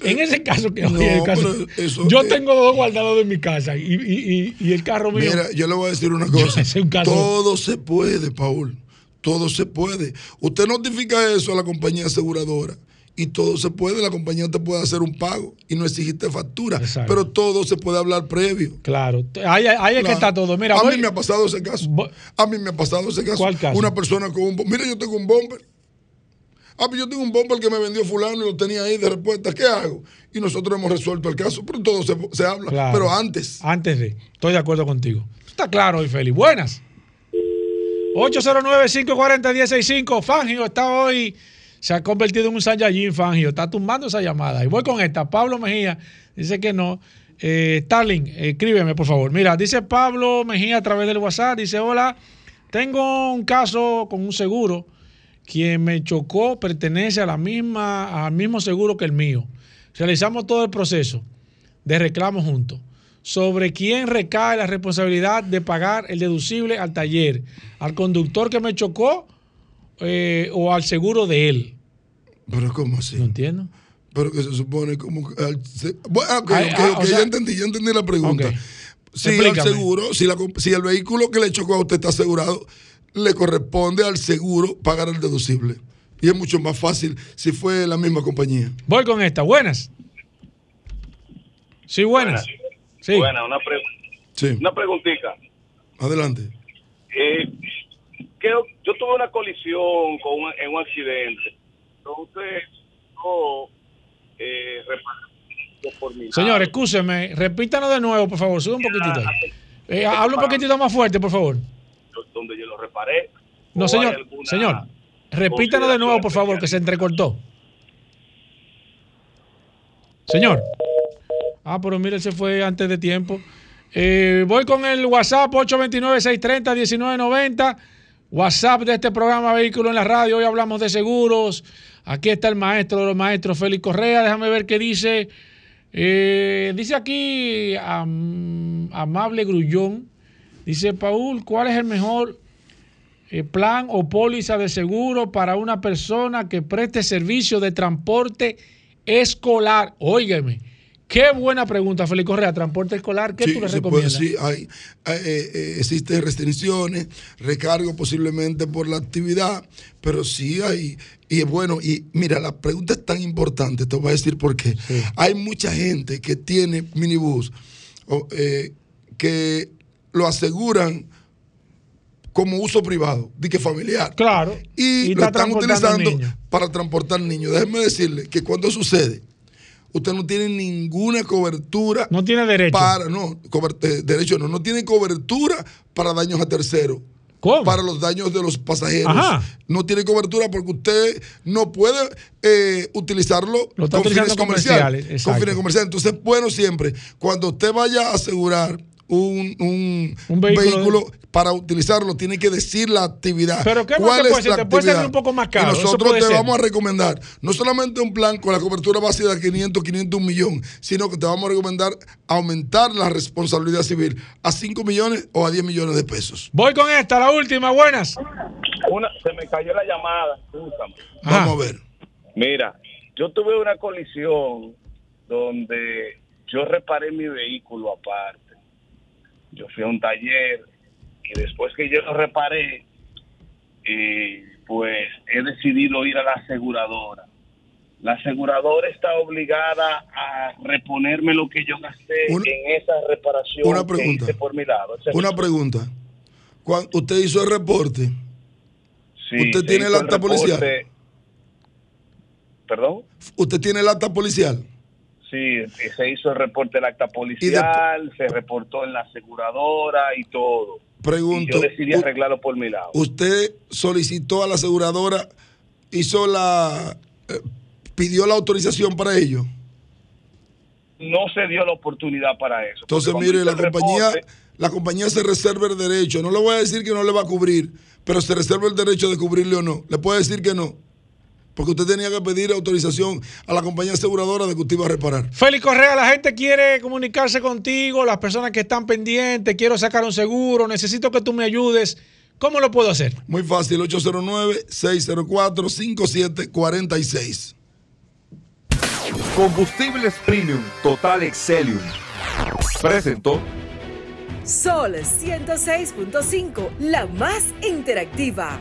En ese caso que no, el caso- eso- yo eh, tengo dos guardados en mi casa y, y- y- y el carro mío. Mira, yo le voy a decir una cosa. Un caso- Todo se puede, Paul. Todo se puede. Usted notifica eso a la compañía aseguradora y todo se puede. La compañía te puede hacer un pago y no exigiste factura. Pero todo se puede hablar previo. Claro. Ahí, ahí es que está todo. Mira, a voy- mí me ha pasado ese caso. A mí me ha pasado ese caso. ¿Cuál caso? Una persona con un Mira, yo tengo un bomber. Ah, pues yo tengo un bomber que me vendió fulano y lo tenía ahí de respuesta. ¿Qué hago? Y nosotros hemos resuelto el caso, pero todo se, se habla. Claro. Pero antes. Antes de. Estoy de acuerdo contigo. Está claro hoy, Félix. Buenas. 809-540-165. Fangio está hoy. Se ha convertido en un Saiyajin, Fangio. Está tumbando esa llamada. Y voy con esta. Pablo Mejía dice que no. Eh, Starling, escríbeme, por favor. Mira, dice Pablo Mejía a través del WhatsApp. Dice: Hola, tengo un caso con un seguro. Quien me chocó pertenece a la misma, al mismo seguro que el mío. Realizamos todo el proceso de reclamo juntos. Sobre quién recae la responsabilidad de pagar el deducible al taller, al conductor que me chocó eh, o al seguro de él. Pero ¿cómo así? No entiendo. Pero que se supone como... que bueno, ok, Ay, ok, ah, sea- ya entendí, ya entendí la pregunta. Si el seguro, si, la comp- si el vehículo que le chocó a usted está asegurado, le corresponde al seguro pagar el deducible. Y es mucho más fácil si fue la misma compañía. Voy con esta. Buenas. Sí, buenas. Sí. Bueno, una, pre- Sí. una preguntita. Adelante. Eh, que yo tuve una colisión con un- en un accidente. Entonces, yo eh, por mi Señor, escúcheme, repítanos de nuevo, por favor, sube un poquitito. Eh, habla un poquitito más fuerte, por favor. Donde yo lo reparé. No, ¿O señor, señor, repítanos de nuevo, por favor, que se entrecortó. Señor. Ah, pero mire, se fue antes de tiempo. Eh, voy con el WhatsApp 829-630-1990. WhatsApp de este programa Vehículo en la Radio. Hoy hablamos de seguros. Aquí está el maestro de los maestros, Félix Correa. Déjame ver qué dice. Eh, dice aquí am- Amable Grullón. Dice, Paul, ¿cuál es el mejor eh, plan o póliza de seguro para una persona que preste servicio de transporte escolar? Óigame, qué buena pregunta, Félix Correa. ¿Transporte escolar? ¿Qué Sí, tú le se puede, recomiendas? sí, hay, hay, eh, eh, existen restricciones, recargo posiblemente por la actividad, pero sí hay, y es bueno, y mira, la pregunta es tan importante, te voy a decir por qué. Hay mucha gente que tiene minibús eh, que lo aseguran como uso privado, de que familiar. Claro. Y, Y lo está están utilizando niños. para transportar niños. Déjenme decirle que cuando sucede, usted no tiene ninguna cobertura. No tiene derecho. Para, no, eh, derecho no, no tiene cobertura para daños a terceros. Para los daños de los pasajeros. Ajá. No tiene cobertura porque usted no puede eh, utilizarlo Lo está con fines comerciales. comerciales, Con fines comerciales. Entonces, bueno, siempre, cuando usted vaya a asegurar un, un, Un vehículo- vehículo, para utilizarlo, tiene que decir la actividad. Pero ¿qué ¿Cuál puede es ser? la Te puede salir actividad? un poco más caro, Y nosotros puede te ser. vamos a recomendar no solamente un plan con la cobertura básica de 500, 500, un millón, sino que te vamos a recomendar aumentar la responsabilidad civil a 5 millones o a 10 millones de pesos. Voy con esta, la última, buenas. Una, se me cayó la llamada. Vamos a ver. Mira, yo tuve una colisión donde yo reparé mi vehículo aparte. Yo fui a un taller y después que yo lo reparé, eh, pues he decidido ir a la aseguradora. La aseguradora está obligada a reponerme lo que yo gasté Una- en esa reparación una que pregunta. hice por mi lado. Una pregunta. Cuando usted hizo el reporte, Sí, ¿usted tiene el acta policial? ¿Perdón? ¿Usted tiene el acta policial? Sí, se hizo el reporte del acta policial, se reportó en la aseguradora y todo. Pregunto, y yo decidí arreglarlo por mi lado. ¿Usted solicitó a la aseguradora, hizo la, eh, pidió la autorización para ello? No se dio la oportunidad para eso. Entonces, mire, la compañía, reporte, la compañía se reserva el derecho. No le voy a decir que no le va a cubrir, pero se reserva el derecho de cubrirle o no. Le puede decir que no. Porque usted tenía que pedir autorización a la compañía aseguradora de que usted iba a reparar. Félix Correa, la gente quiere comunicarse contigo, las personas que están pendientes, quiero sacar un seguro, necesito que tú me ayudes. ¿Cómo lo puedo hacer? Muy fácil, 809-604-5746. Combustibles Premium Total Excelium. Presentó. Sol 106.5, la más interactiva.